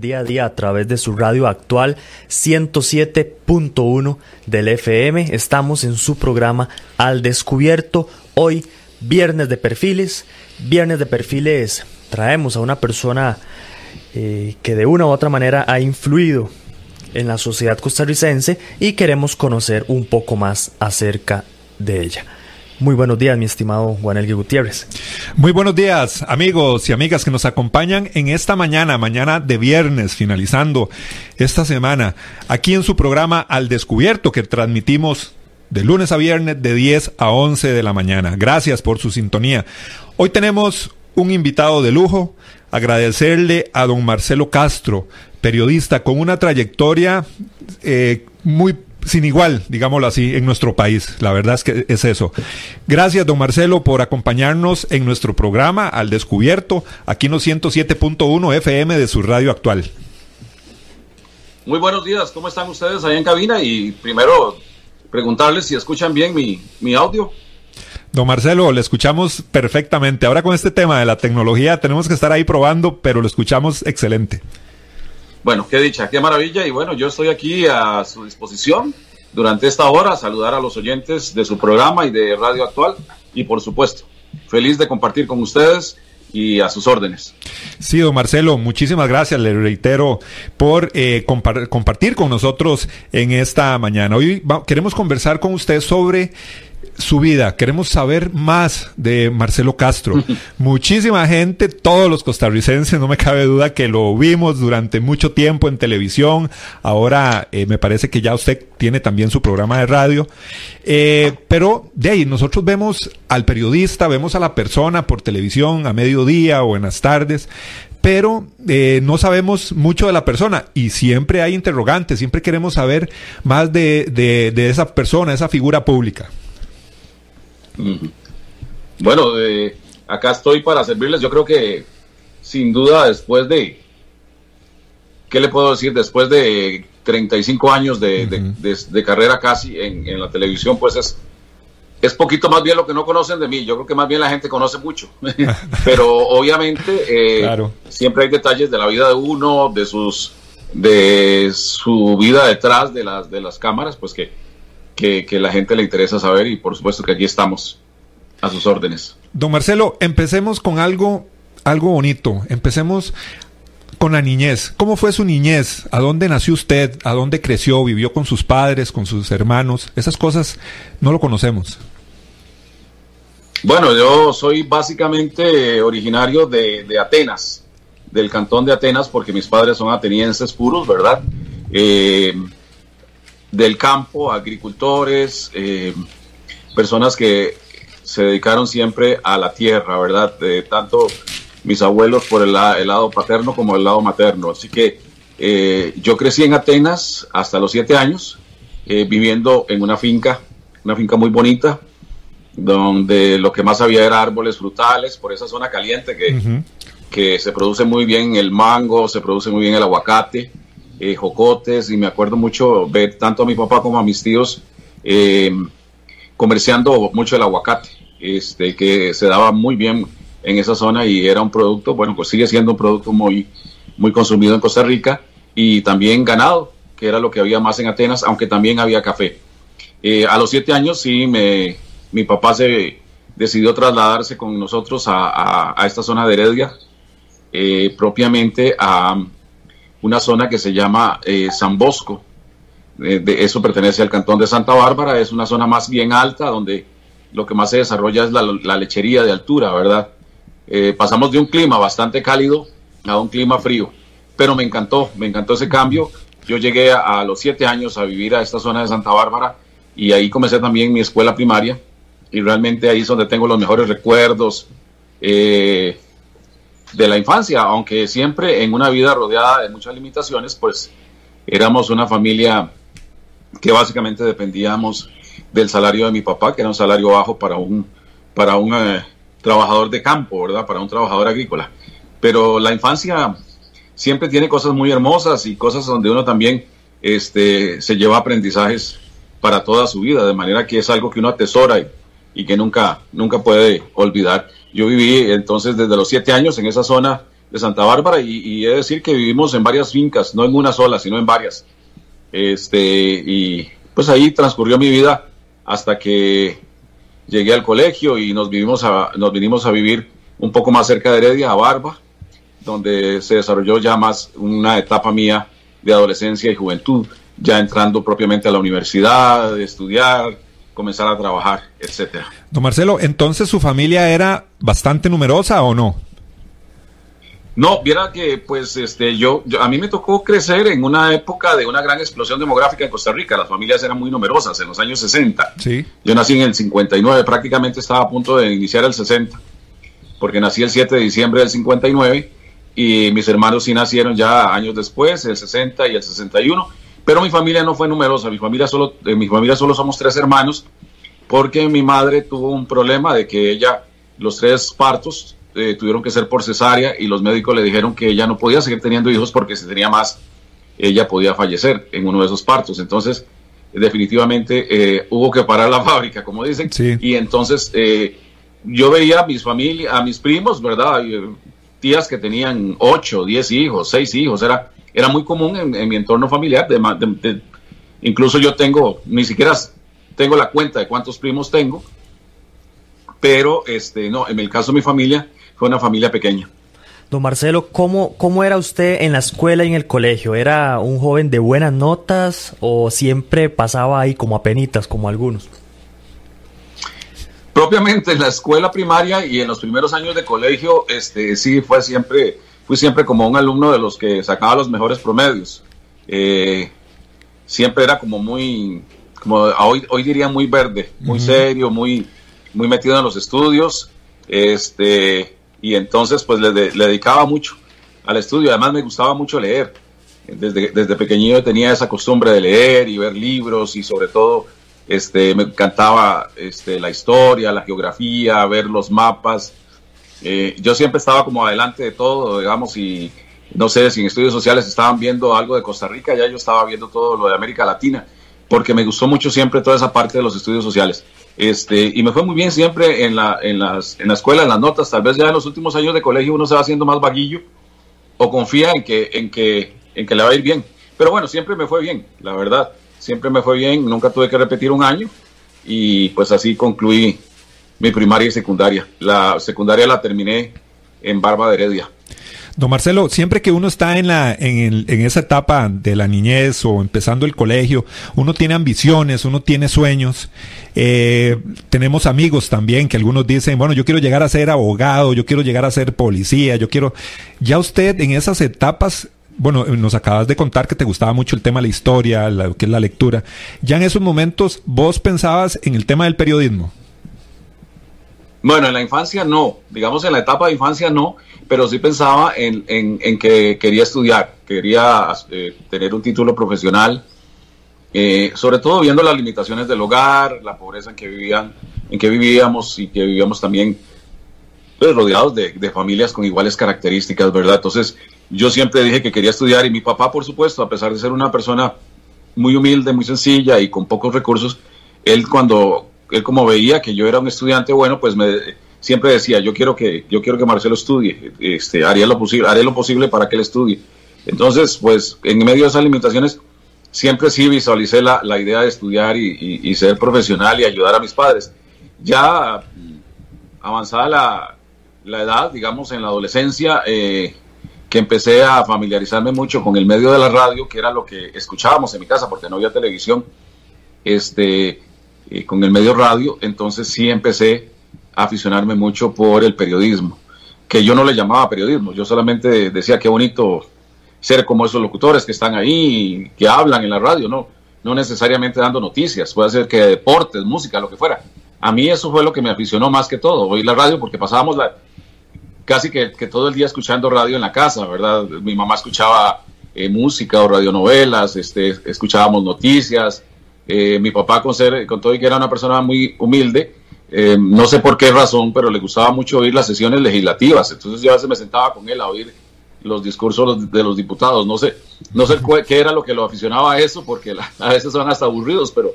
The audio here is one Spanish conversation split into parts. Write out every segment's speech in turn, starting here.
Día a día a través de su radio actual 107.1 del FM. Estamos en su programa Al Descubierto. Hoy, viernes de perfiles. Viernes de perfiles traemos a una persona eh, que de una u otra manera ha influido en la sociedad costarricense y queremos conocer un poco más acerca de ella. Muy buenos días, mi estimado Juanelgue Gutiérrez. Muy buenos días, amigos y amigas que nos acompañan en esta mañana, mañana de viernes, finalizando esta semana, aquí en su programa Al Descubierto, que transmitimos de lunes a viernes de 10 a 11 de la mañana. Gracias por su sintonía. Hoy tenemos un invitado de lujo, agradecerle a don Marcelo Castro, periodista con una trayectoria eh, muy sin igual, digámoslo así, en nuestro país. La verdad es que es eso. Gracias, don Marcelo, por acompañarnos en nuestro programa Al Descubierto, aquí en los 107.1 FM de su radio actual. Muy buenos días, ¿cómo están ustedes ahí en cabina? Y primero, preguntarles si escuchan bien mi, mi audio. Don Marcelo, le escuchamos perfectamente. Ahora con este tema de la tecnología tenemos que estar ahí probando, pero lo escuchamos excelente. Bueno, qué dicha, qué maravilla. Y bueno, yo estoy aquí a su disposición durante esta hora, saludar a los oyentes de su programa y de Radio Actual. Y por supuesto, feliz de compartir con ustedes y a sus órdenes. Sí, don Marcelo, muchísimas gracias, le reitero, por eh, compartir con nosotros en esta mañana. Hoy queremos conversar con usted sobre su vida. Queremos saber más de Marcelo Castro. Muchísima gente, todos los costarricenses, no me cabe duda que lo vimos durante mucho tiempo en televisión. Ahora eh, me parece que ya usted tiene también su programa de radio. Eh, pero de ahí nosotros vemos al periodista, vemos a la persona por televisión a mediodía o en las tardes, pero eh, no sabemos mucho de la persona y siempre hay interrogantes, siempre queremos saber más de, de, de esa persona, esa figura pública. Bueno, eh, acá estoy para servirles. Yo creo que sin duda después de, ¿qué le puedo decir? Después de 35 años de, de, carrera casi en, la televisión, pues es, es poquito más bien lo que no conocen de mí. Yo creo que más bien la gente conoce mucho. Pero obviamente eh, siempre hay detalles de la vida de uno, de sus de su vida detrás de las de las cámaras, pues que que, la gente le interesa saber y por supuesto que aquí estamos a sus órdenes. Don Marcelo, empecemos con algo, algo bonito. Empecemos con la niñez. ¿Cómo fue su niñez? ¿A dónde nació usted? ¿A dónde creció? ¿Vivió con sus padres, con sus hermanos? Esas cosas no lo conocemos. Bueno, yo soy básicamente originario de, de Atenas, del cantón de Atenas, porque mis padres son atenienses puros, ¿verdad? Eh, del campo, agricultores, eh, personas que se dedicaron siempre a la tierra, ¿verdad? De tanto mis abuelos por el, lado paterno como el lado materno. Así que eh, yo crecí en Atenas hasta los siete años, eh, viviendo en una finca, una finca muy bonita, donde lo que más había era árboles frutales, por esa zona caliente que, que se produce muy bien el mango, se produce muy bien el aguacate. Eh, jocotes y me acuerdo mucho ver tanto a mi papá como a mis tíos eh, comerciando mucho el aguacate, este, que se daba muy bien en esa zona y era un producto, bueno, pues sigue siendo un producto muy, muy consumido en Costa Rica y también ganado, que era lo que había más en Atenas, aunque también había café. Eh, a los siete años sí, me, mi papá se decidió trasladarse con nosotros a, a, esta zona de Heredia, propiamente a, una zona que se llama eh, San Bosco. Eh, de eso pertenece al cantón de Santa Bárbara, es una zona más bien alta donde lo que más se desarrolla es la, lechería de altura, ¿verdad? Eh, pasamos de un clima bastante cálido a un clima frío, pero me encantó, me encantó ese cambio. Yo llegué a, los siete años a vivir a esta zona de Santa Bárbara y ahí comencé también mi escuela primaria y realmente ahí es donde tengo los mejores recuerdos. Eh, de la infancia, aunque siempre en una vida rodeada de muchas limitaciones, pues éramos una familia que básicamente dependíamos del salario de mi papá, que era un salario bajo para un, para un eh, trabajador de campo, ¿verdad? Para un trabajador agrícola. Pero la infancia siempre tiene cosas muy hermosas y cosas donde uno también este, se lleva aprendizajes para toda su vida, de manera que es algo que uno atesora y, y que nunca, nunca puede olvidar. Yo viví entonces desde los siete años en esa zona de Santa Bárbara y, y, he de decir que vivimos en varias fincas, no en una sola, sino en varias. Este, y pues ahí transcurrió mi vida hasta que llegué al colegio y nos, vivimos a, nos vinimos a vivir un poco más cerca de Heredia, a Barba, donde se desarrolló ya más una etapa mía de adolescencia y juventud, ya entrando propiamente a la universidad, de estudiar, comenzar a trabajar, etcétera. Don Marcelo, entonces su familia era bastante numerosa o no? No, viera que pues este yo, yo, a mí me tocó crecer en una época de una gran explosión demográfica en Costa Rica. Las familias eran muy numerosas en los años 60. Sí. Yo nací en el 59, prácticamente estaba a punto de iniciar el 60, porque nací el 7 de diciembre del 59 y mis hermanos sí nacieron ya años después, el 60 y el 61. Pero mi familia no fue numerosa, mi familia solo, en mi familia solo somos tres hermanos, porque mi madre tuvo un problema de que ella, los tres partos, eh, tuvieron que ser por cesárea y los médicos le dijeron que ella no podía seguir teniendo hijos porque si tenía más, ella podía fallecer en uno de esos partos. Entonces, definitivamente eh, hubo que parar la fábrica, como dicen. Sí. Y entonces eh, yo veía a mis familias, a mis primos, ¿verdad? Tías que tenían 8, 10 hijos, 6 hijos. Era, era muy común en, en mi entorno familiar. De, de, de, incluso yo tengo, ni siquiera tengo la cuenta de cuántos primos tengo. Pero este, no, en el caso de mi familia, fue una familia pequeña. Don Marcelo, ¿cómo, ¿cómo era usted en la escuela y en el colegio? ¿Era un joven de buenas notas o siempre pasaba ahí como a penitas, como algunos? Propiamente en la escuela primaria y en los primeros años de colegio, este, sí fue siempre, fui siempre como un alumno de los que sacaba los mejores promedios. Eh, siempre era como muy, como hoy, hoy diría muy verde, muy uh -huh. serio, muy, muy metido en los estudios. Este, y entonces pues le, le, dedicaba mucho al estudio, además me gustaba mucho leer. Desde, desde pequeñito tenía esa costumbre de leer y ver libros y sobre todo este, me encantaba este, la historia, la geografía, ver los mapas. Eh, yo siempre estaba como adelante de todo, digamos, y no sé si en estudios sociales estaban viendo algo de Costa Rica, ya yo estaba viendo todo lo de América Latina, porque me gustó mucho siempre toda esa parte de los estudios sociales. Este, y me fue muy bien siempre en la, en, las, en la escuela, en las notas. Tal vez ya en los últimos años de colegio uno se va haciendo más vaguillo o confía en que, en, que, en que le va a ir bien. Pero bueno, siempre me fue bien, la verdad. Siempre me fue bien, nunca tuve que repetir un año y pues así concluí mi primaria y secundaria. La secundaria la terminé en Barba de Heredia. Don Marcelo, siempre que uno está en, la, en, el, en, esa etapa de la niñez o empezando el colegio, uno tiene ambiciones, uno tiene sueños. Eh, tenemos amigos también que algunos dicen, bueno, yo quiero llegar a ser abogado, yo quiero llegar a ser policía, yo quiero... Ya usted en esas etapas, bueno, nos acabas de contar que te gustaba mucho el tema de la historia, lo que es la lectura. Ya en esos momentos, ¿vos pensabas en el tema del periodismo? Bueno, en la infancia no, digamos en la etapa de infancia no, pero sí pensaba en, en, que quería estudiar, quería eh, tener un título profesional, eh, sobre todo viendo las limitaciones del hogar, la pobreza en que vivían, en que vivíamos y que vivíamos también pues, rodeados de, de, familias con iguales características, ¿verdad? Entonces yo siempre dije que quería estudiar y mi papá, por supuesto, a pesar de ser una persona muy humilde, muy sencilla y con pocos recursos, él cuando él como veía que yo era un estudiante bueno, pues me siempre decía, yo quiero que yo quiero que Marcelo estudie, este, haría lo posible, haré lo posible para que él estudie. Entonces, pues en medio de esas limitaciones siempre sí visualicé la, la idea de estudiar y, y, y, ser profesional y ayudar a mis padres. Ya avanzada la, la edad, digamos en la adolescencia, eh, que empecé a familiarizarme mucho con el medio de la radio, que era lo que escuchábamos en mi casa, porque no había televisión, este, eh, con el medio radio, entonces sí empecé a aficionarme mucho por el periodismo, que yo no le llamaba periodismo, yo solamente decía qué bonito ser como esos locutores que están ahí, que hablan en la radio, no, no necesariamente dando noticias, puede ser que deportes, música, lo que fuera. A mí eso fue lo que me aficionó más que todo, oír la radio, porque pasábamos la, casi que, todo el día escuchando radio en la casa, ¿verdad? Mi mamá escuchaba eh, música o radionovelas, este, escuchábamos noticias, Eh, mi papá, con, ser, con todo y que era una persona muy humilde, eh, no sé por qué razón, pero le gustaba mucho oír las sesiones legislativas. Entonces yo a veces me sentaba con él a oír los discursos de los diputados. No sé, no sé qué era lo que lo aficionaba a eso, porque a veces son hasta aburridos, pero,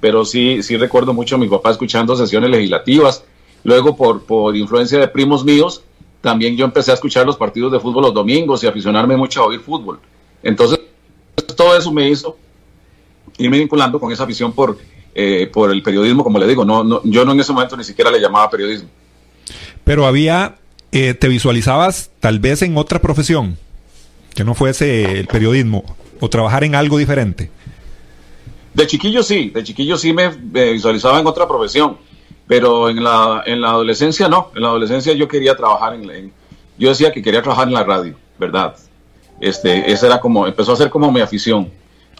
pero sí, sí recuerdo mucho a mi papá escuchando sesiones legislativas. Luego, por, por influencia de primos míos, también yo empecé a escuchar los partidos de fútbol los domingos y aficionarme mucho a oír fútbol. Entonces, todo eso me hizo irme vinculando con esa afición por, eh, por el periodismo, como le digo. No, no, yo no en ese momento ni siquiera le llamaba periodismo. Pero había, eh, te visualizabas tal vez en otra profesión, que no fuese el periodismo, o trabajar en algo diferente. De chiquillo sí, de chiquillo sí me, visualizaba en otra profesión, pero en la, en la adolescencia no. En la adolescencia yo quería trabajar en, yo decía que quería trabajar en la radio, ¿verdad? Este, esa era como, empezó a ser como mi afición,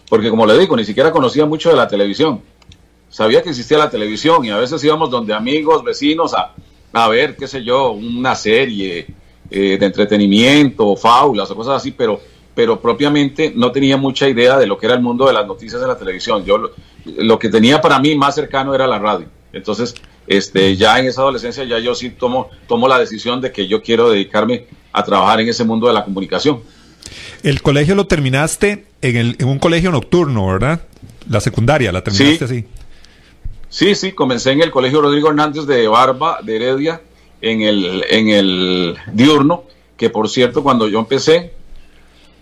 porque como le digo, ni siquiera conocía mucho de la televisión. Sabía que existía la televisión y a veces íbamos donde amigos, vecinos a, a ver, qué sé yo, una serie eh, de entretenimiento, fábulas o cosas así, pero pero propiamente no tenía mucha idea de lo que era el mundo de las noticias de la televisión. Yo lo, que tenía para mí más cercano era la radio. Entonces, este, ya en esa adolescencia ya yo sí tomo, tomo la decisión de que yo quiero dedicarme a trabajar en ese mundo de la comunicación. El colegio lo terminaste en, el, en un colegio nocturno, ¿verdad? La secundaria, la terminaste así. Sí, sí, comencé en el colegio Rodrigo Hernández de Barba, de Heredia, en el, en el diurno, que por cierto, cuando yo empecé,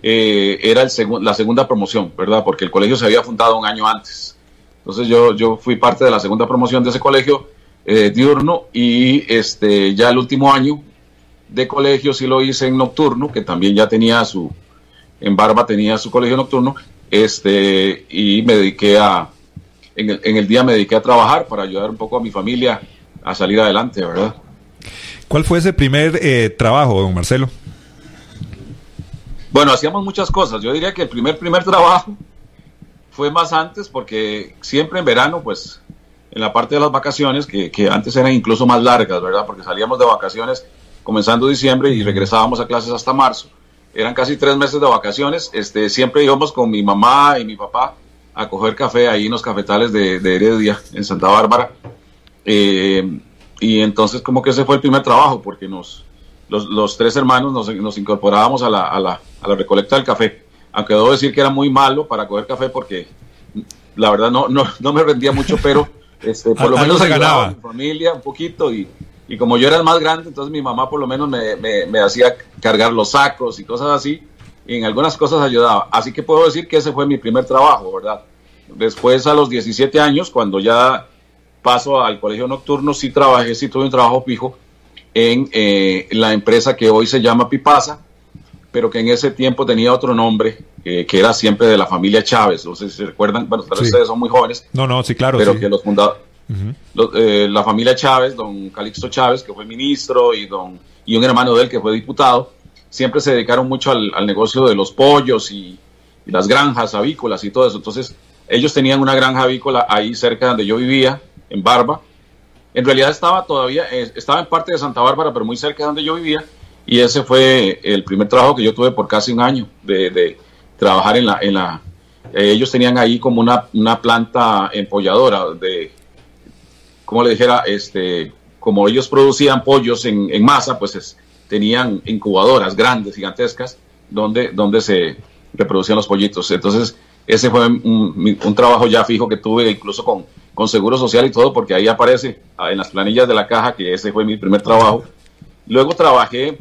eh, era el la segunda promoción, ¿verdad? Porque el colegio se había fundado un año antes. Entonces yo, yo fui parte de la segunda promoción de ese colegio eh, diurno y este, ya el último año de colegio sí lo hice en nocturno, que también ya tenía su, en Barba tenía su colegio nocturno, este, y me dediqué a, en el, en el día me dediqué a trabajar para ayudar un poco a mi familia a salir adelante, ¿verdad? ¿Cuál fue ese primer eh, trabajo, don Marcelo? Bueno, hacíamos muchas cosas. Yo diría que el primer, primer trabajo fue más antes porque siempre en verano, pues en la parte de las vacaciones, que, antes eran incluso más largas, ¿verdad? Porque salíamos de vacaciones comenzando diciembre y regresábamos a clases hasta marzo. Eran casi tres meses de vacaciones. Este, siempre íbamos con mi mamá y mi papá a coger café ahí en los cafetales de, Heredia, en Santa Bárbara. Eh, y entonces como que ese fue el primer trabajo, porque nos, los, tres hermanos nos, incorporábamos a la, a, la, a la, recolecta del café. Aunque debo decir que era muy malo para coger café porque la verdad no, no, no me rendía mucho, pero este, por lo menos ayudaba a mi familia un poquito y, y, como yo era el más grande, entonces mi mamá por lo menos me, me, me hacía cargar los sacos y cosas así y en algunas cosas ayudaba. Así que puedo decir que ese fue mi primer trabajo, ¿verdad? Después a los 17 años, cuando ya paso al colegio nocturno, sí trabajé, sí tuve un trabajo fijo en eh, la empresa que hoy se llama Pipasa, pero que en ese tiempo tenía otro nombre, que era siempre de la familia Chávez. No sé si se recuerdan, bueno, tal vez ustedes son muy jóvenes. No, no, sí, claro. Pero que los eh, la familia Chávez, don Calixto Chávez, que fue ministro, y, don, y un hermano de él que fue diputado, siempre se dedicaron mucho al, negocio de los pollos y, y, las granjas avícolas y todo eso. Entonces, ellos tenían una granja avícola ahí cerca donde yo vivía, en Barba, en realidad estaba todavía, eh, estaba en parte de Santa Bárbara, pero muy cerca de donde yo vivía. Y ese fue el primer trabajo que yo tuve por casi un año de, trabajar en la... En la eh, ellos tenían ahí como una, una planta empolladora de, como le dijera, este, como ellos producían pollos en, en masa, pues tenían incubadoras grandes, gigantescas, donde, donde se reproducían los pollitos. Entonces, ese fue un, un trabajo ya fijo que tuve, incluso con, con Seguro Social y todo, porque ahí aparece ah, en las planillas de la caja que ese fue mi primer trabajo. Luego trabajé,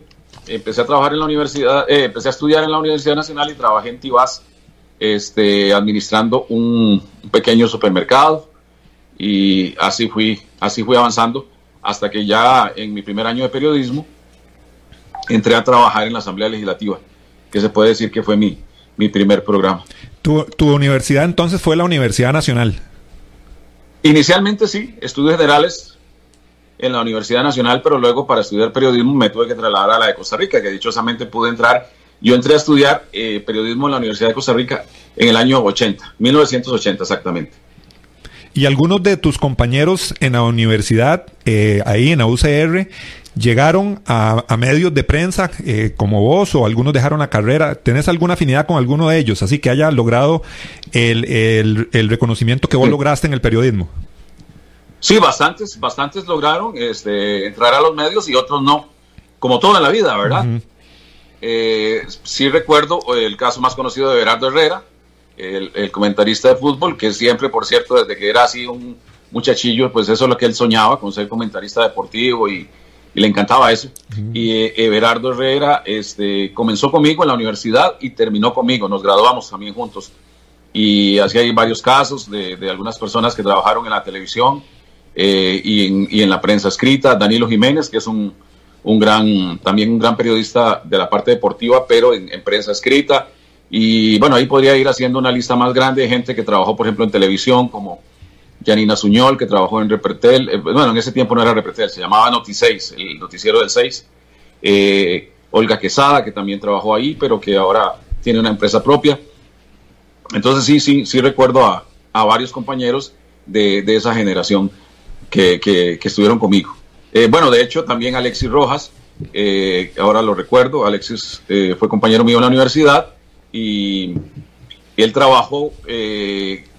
empecé a trabajar en la universidad, eh, empecé a estudiar en la Universidad Nacional y trabajé en Tibás, este, administrando un, pequeño supermercado y así fui, así fui avanzando hasta que ya en mi primer año de periodismo entré a trabajar en la Asamblea Legislativa, que se puede decir que fue mi, mi primer programa. ¿Tu, tu universidad entonces fue la Universidad Nacional? Inicialmente sí, estudios generales en la Universidad Nacional, pero luego para estudiar periodismo me tuve que trasladar a la de Costa Rica, que dichosamente pude entrar. Yo entré a estudiar eh, periodismo en la Universidad de Costa Rica en el año 80, 1980 exactamente. ¿Y algunos de tus compañeros en la universidad, eh, ahí en la UCR, llegaron a, medios de prensa eh, como vos o algunos dejaron la carrera. ¿Tenés alguna afinidad con alguno de ellos? Así que haya logrado el, el, reconocimiento que vos lograste en el periodismo. Sí, bastantes, bastantes lograron este, entrar a los medios y otros no, como todo en la vida, ¿verdad? Eh, sí recuerdo el caso más conocido de Berardo Herrera, el, comentarista de fútbol, que siempre, por cierto, desde que era así un muchachillo, pues eso es lo que él soñaba, con ser comentarista deportivo y, le encantaba eso. Y eh, Everardo Herrera este, comenzó conmigo en la universidad y terminó conmigo, nos graduamos también juntos. Y así hay varios casos de, algunas personas que trabajaron en la televisión eh, y, en, la prensa escrita. Danilo Jiménez, que es un, un, gran, también un gran periodista de la parte deportiva, pero en, en prensa escrita. Y bueno, ahí podría ir haciendo una lista más grande de gente que trabajó, por ejemplo, en televisión, como Janina Suñol, que trabajó en Repertel, eh, bueno, en ese tiempo no era Repertel, se llamaba Noti6, el noticiero del 6. Eh, Olga Quesada, que también trabajó ahí, pero que ahora tiene una empresa propia. Entonces sí, sí, sí recuerdo a, varios compañeros de, esa generación que, que, estuvieron conmigo. Eh, bueno, de hecho también Alexis Rojas, ahora lo recuerdo, Alexis fue compañero mío en la universidad y él trabajó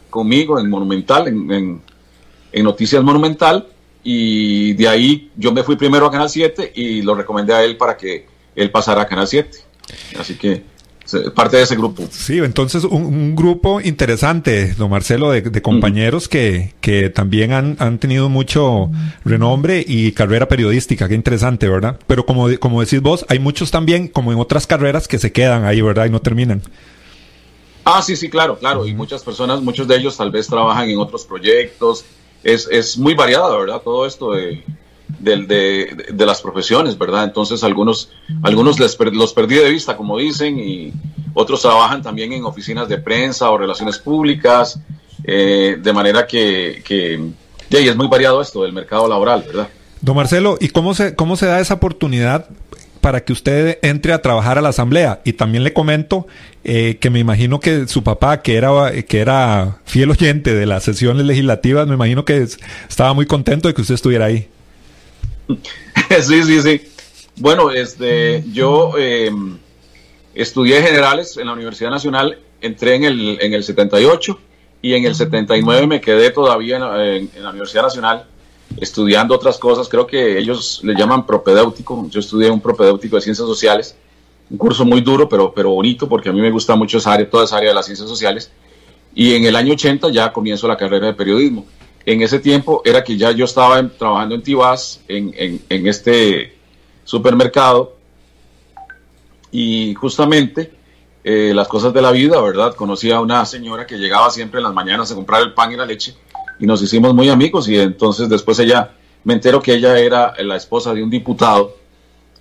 conmigo en Monumental, en, Noticias Monumental, y de ahí yo me fui primero a Canal 7 y lo recomendé a él para que él pasara a Canal 7. Así que parte de ese grupo. Sí, entonces un, grupo interesante, don Marcelo, de, compañeros que, que, también han, han, tenido mucho renombre y carrera periodística, qué interesante, ¿verdad? Pero como, como decís vos, hay muchos también, como en otras carreras, que se quedan ahí, ¿verdad? Y no terminan. Ah, sí, sí, claro, claro. Y muchas personas, muchos de ellos tal vez trabajan en otros proyectos. Es, es muy variado, ¿verdad? Todo esto de, de, las profesiones, ¿verdad? Entonces algunos, algunos les los perdí de vista, como dicen, y otros trabajan también en oficinas de prensa o relaciones públicas, eh, de manera que, que y es muy variado esto del mercado laboral, ¿verdad? Don Marcelo, ¿y cómo se, cómo se da esa oportunidad para que usted entre a trabajar a la asamblea. Y también le comento eh, que me imagino que su papá, que era, que era fiel oyente de las sesiones legislativas, me imagino que estaba muy contento de que usted estuviera ahí. Sí, sí, sí. Bueno, este, yo em, estudié generales en la Universidad Nacional, entré en el, en el 78 y en el 79 me quedé todavía en la Universidad Nacional estudiando otras cosas. Creo que ellos le llaman propedéutico. Yo estudié un propedéutico de ciencias sociales, un curso muy duro, pero, pero bonito, porque a mí me gusta mucho esa área, toda esa área de las ciencias sociales. Y en el año 80 ya comienzo la carrera de periodismo. En ese tiempo era que ya yo estaba trabajando en Tibás, en, en, este supermercado, y justamente eh, las cosas de la vida, ¿verdad? Conocí a una señora que llegaba siempre en las mañanas a comprar el pan y la leche y nos hicimos muy amigos y entonces después ella, me entero que ella era la esposa de un diputado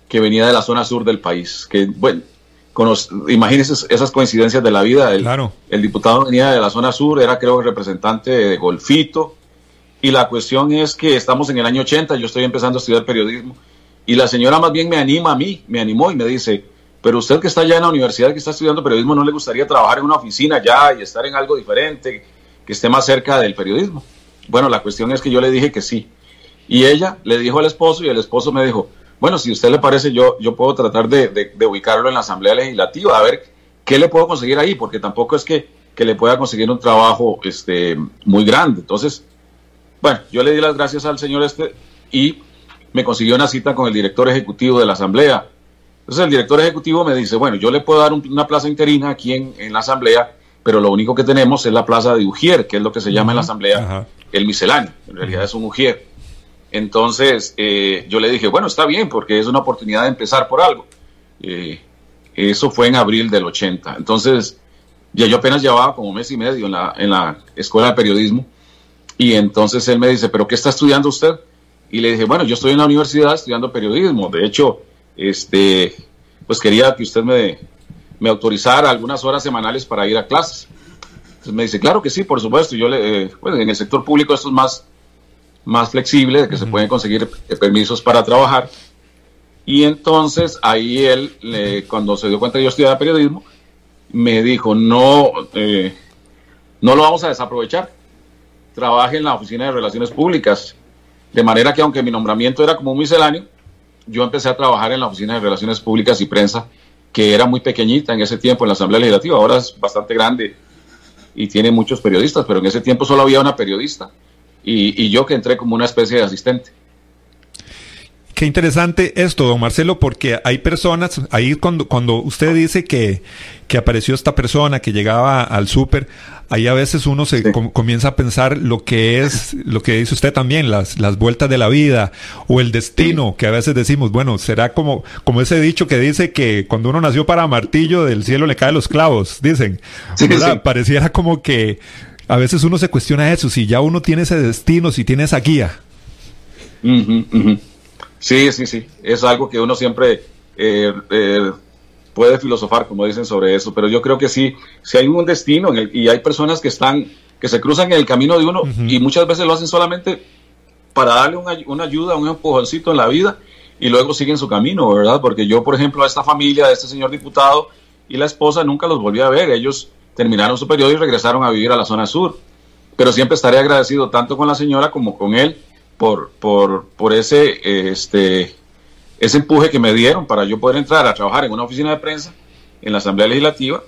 que venía de la zona sur del país, que bueno, imagínense esas coincidencias de la vida, el, claro. el diputado venía de la zona sur, era creo representante de Golfito, y la cuestión es que estamos en el año 80, yo estoy empezando a estudiar periodismo, y la señora más bien me anima a mí, me animó y me dice, pero usted que está ya en la universidad, que está estudiando periodismo, ¿no le gustaría trabajar en una oficina ya y estar en algo diferente? que esté más cerca del periodismo. Bueno, la cuestión es que yo le dije que sí. Y ella le dijo al esposo y el esposo me dijo, bueno, si usted le parece, yo, yo puedo tratar de, ubicarlo en la Asamblea Legislativa, a ver qué le puedo conseguir ahí, porque tampoco es que, que le pueda conseguir un trabajo este, muy grande. Entonces, bueno, yo le di las gracias al señor este y me consiguió una cita con el director ejecutivo de la Asamblea. Entonces el director ejecutivo me dice, bueno, yo le puedo dar una plaza interina aquí en, en la Asamblea pero lo único que tenemos es la plaza de Ujier, que es lo que se llama en la asamblea el misceláneo, en realidad es un Ujier. Entonces eh, yo le dije, bueno, está bien, porque es una oportunidad de empezar por algo. Eh, eso fue en abril del 80. Entonces, ya yo apenas llevaba como mes y medio en la, en la escuela de periodismo. Y entonces él me dice, ¿pero qué está estudiando usted? Y le dije, bueno, yo estoy en la universidad estudiando periodismo. De hecho, este, pues quería que usted me, me autorizara algunas horas semanales para ir a clases. Entonces me dice, claro que sí, por supuesto. Yo le, eh, en el sector público esto es más, más flexible, de que se pueden conseguir permisos para trabajar. Y entonces ahí él, cuando se dio cuenta que yo estudiaba periodismo, me dijo, no, eh, no lo vamos a desaprovechar. Trabaje en la oficina de relaciones públicas. De manera que aunque mi nombramiento era como un misceláneo, yo empecé a trabajar en la Oficina de Relaciones Públicas y Prensa, que era muy pequeñita en ese tiempo en la Asamblea Legislativa, ahora es bastante grande y tiene muchos periodistas, pero en ese tiempo solo había una periodista y, y yo que entré como una especie de asistente. Qué interesante esto, don Marcelo, porque hay personas, ahí cuando, cuando usted dice que, que apareció esta persona que llegaba al súper, ahí a veces uno se comienza a pensar lo que es, lo que dice usted también, las, las vueltas de la vida o el destino, que a veces decimos, bueno, será como, como ese dicho que dice que cuando uno nació para martillo, del cielo le caen los clavos, dicen. Pareciera como que a veces uno se cuestiona eso, si ya uno tiene ese destino, si tiene esa guía. Sí, sí, sí. Es algo que uno siempre eh, eh, puede filosofar, como dicen, sobre eso. Pero yo creo que sí, si hay un destino y hay personas que están, que se cruzan en el camino de uno y muchas veces lo hacen solamente para darle una, una, ayuda, un empujoncito en la vida y luego siguen su camino, ¿verdad? Porque yo, por ejemplo, a esta familia, a este señor diputado y la esposa nunca los volví a ver. Ellos terminaron su periodo y regresaron a vivir a la zona sur. Pero siempre estaré agradecido tanto con la señora como con él por, por, por ese, este, ese empuje que me dieron para yo poder entrar a trabajar en una oficina de prensa en la Asamblea Legislativa,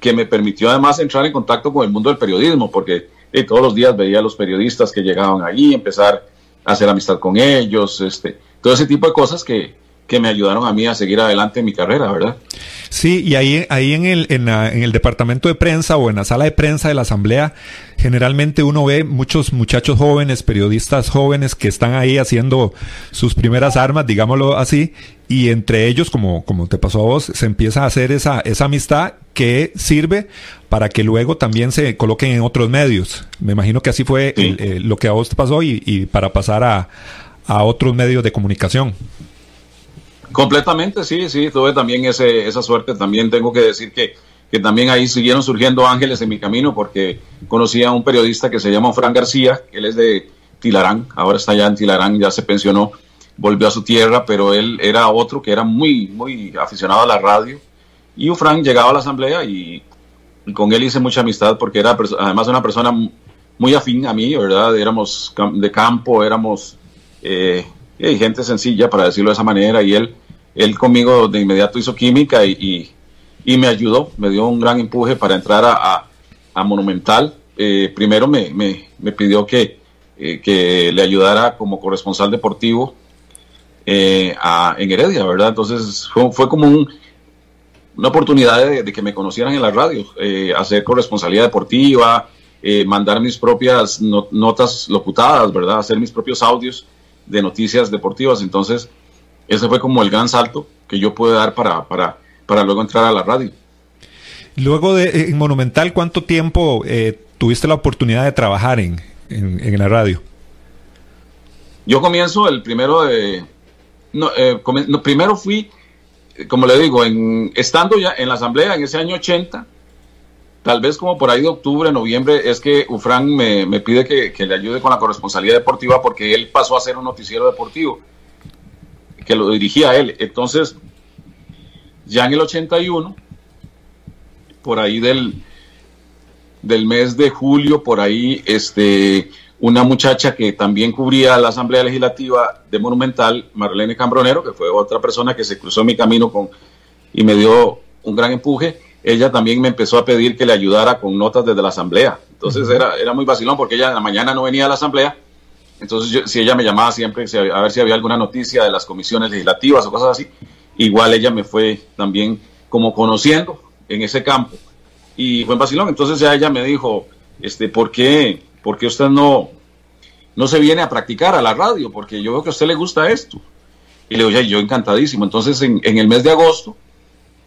que me permitió además entrar en contacto con el mundo del periodismo, porque eh, todos los días veía a los periodistas que llegaban allí, empezar a hacer amistad con ellos, este, todo ese tipo de cosas que, que me ayudaron a mí a seguir adelante en mi carrera, ¿verdad? Sí, y ahí, ahí en, el, en, el departamento de prensa o en la sala de prensa de la asamblea, generalmente uno ve muchos muchachos jóvenes, periodistas jóvenes que están ahí haciendo sus primeras armas, digámoslo así, y entre ellos, como, como te pasó a vos, se empieza a hacer esa, esa amistad que sirve para que luego también se coloquen en otros medios. Me imagino que así fue eh, lo que a vos te pasó y, y para pasar a, a otros medios de comunicación. Completamente, sí, sí, tuve también ese, esa suerte. También tengo que decir que, que también ahí siguieron surgiendo ángeles en mi camino porque conocí a un periodista que se llama Fran García, él es de Tilarán, ahora está ya en Tilarán, ya se pensionó, volvió a su tierra, pero él era otro que era muy, muy aficionado a la radio. Y Fran llegaba a la asamblea y, con él hice mucha amistad porque era además una persona muy afín a mí, ¿verdad? Éramos de campo, éramos eh, y gente sencilla, para decirlo de esa manera, y él, él conmigo de inmediato hizo química y, y, me ayudó, me dio un gran empuje para entrar a, a, Monumental. Eh, primero me, me, me, pidió que, eh, que le ayudara como corresponsal deportivo eh, a, en Heredia, ¿verdad? Entonces fue, fue como un, una oportunidad de, que me conocieran en la radio, hacer corresponsalía deportiva, mandar mis propias notas locutadas, ¿verdad? Hacer mis propios audios de noticias deportivas. Entonces, ese fue como el gran salto que yo pude dar para, para, para luego entrar a la radio. Luego de eh, en Monumental, ¿cuánto tiempo eh, tuviste la oportunidad de trabajar en, en, la radio? Yo comienzo el primero de... No, eh, primero fui, como le digo, en, estando ya en la asamblea en ese año 80, tal vez como por ahí de octubre, noviembre, es que Ufran me, pide que, le ayude con la corresponsalía deportiva porque él pasó a ser un noticiero deportivo, que lo dirigía a él. Entonces, ya en el 81, por ahí del, del mes de julio, por ahí, este, una muchacha que también cubría la Asamblea Legislativa de Monumental, Marlene Cambronero, que fue otra persona que se cruzó mi camino con, y me dio un gran empuje, ella también me empezó a pedir que le ayudara con notas desde la asamblea. Entonces era, era muy vacilón porque ella en la mañana no venía a la asamblea. Entonces si ella me llamaba siempre a ver si había alguna noticia de las comisiones legislativas o cosas así, igual ella me fue también como conociendo en ese campo. Y fue en vacilón. Entonces ya ella me dijo, este, ¿por qué, por qué usted no, no se viene a practicar a la radio? Porque yo veo que a usted le gusta esto. Y le digo, yo encantadísimo. Entonces en, en el mes de agosto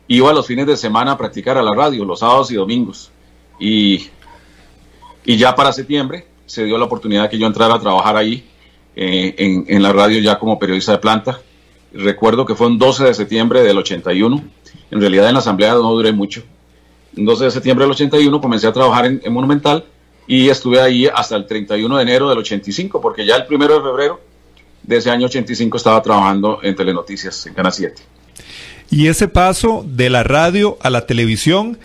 iba los fines de semana a practicar a la radio, los sábados y domingos. Y, y ya para septiembre se dio la oportunidad que yo entrara a trabajar ahí eh, en, en, la radio ya como periodista de planta. Recuerdo que fue un 12 de septiembre del 81. En realidad en la asamblea no duré mucho. Un 12 de septiembre del 81 comencé a trabajar en, en Monumental y estuve ahí hasta el 31 de enero del 85, porque ya el primero de febrero de ese año 85 estaba trabajando en Telenoticias, en Canal 7. Y ese paso de la radio a la televisión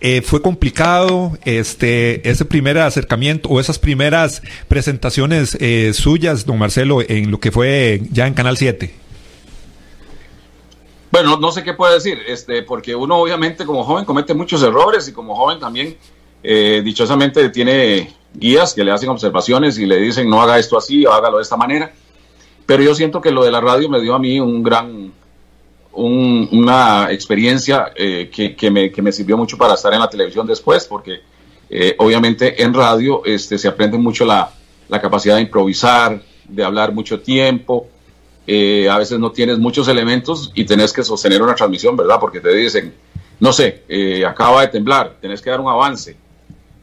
eh, fue complicado, este, ese primer acercamiento o esas primeras presentaciones eh, suyas, don Marcelo, en lo que fue ya en Canal 7. Bueno, no, sé qué puede decir, este, porque uno obviamente como joven comete muchos errores y como joven también eh, dichosamente tiene guías que le hacen observaciones y le dicen no haga esto así o hágalo de esta manera. Pero yo siento que lo de la radio me dio a mí un gran, una experiencia eh, que, me, que, me, sirvió mucho para estar en la televisión después, porque eh, obviamente en radio este, se aprende mucho la, la capacidad de improvisar, de hablar mucho tiempo, eh, a veces no tienes muchos elementos y tenés que sostener una transmisión, ¿verdad? Porque te dicen, no sé, eh, acaba de temblar, tenés que dar un avance.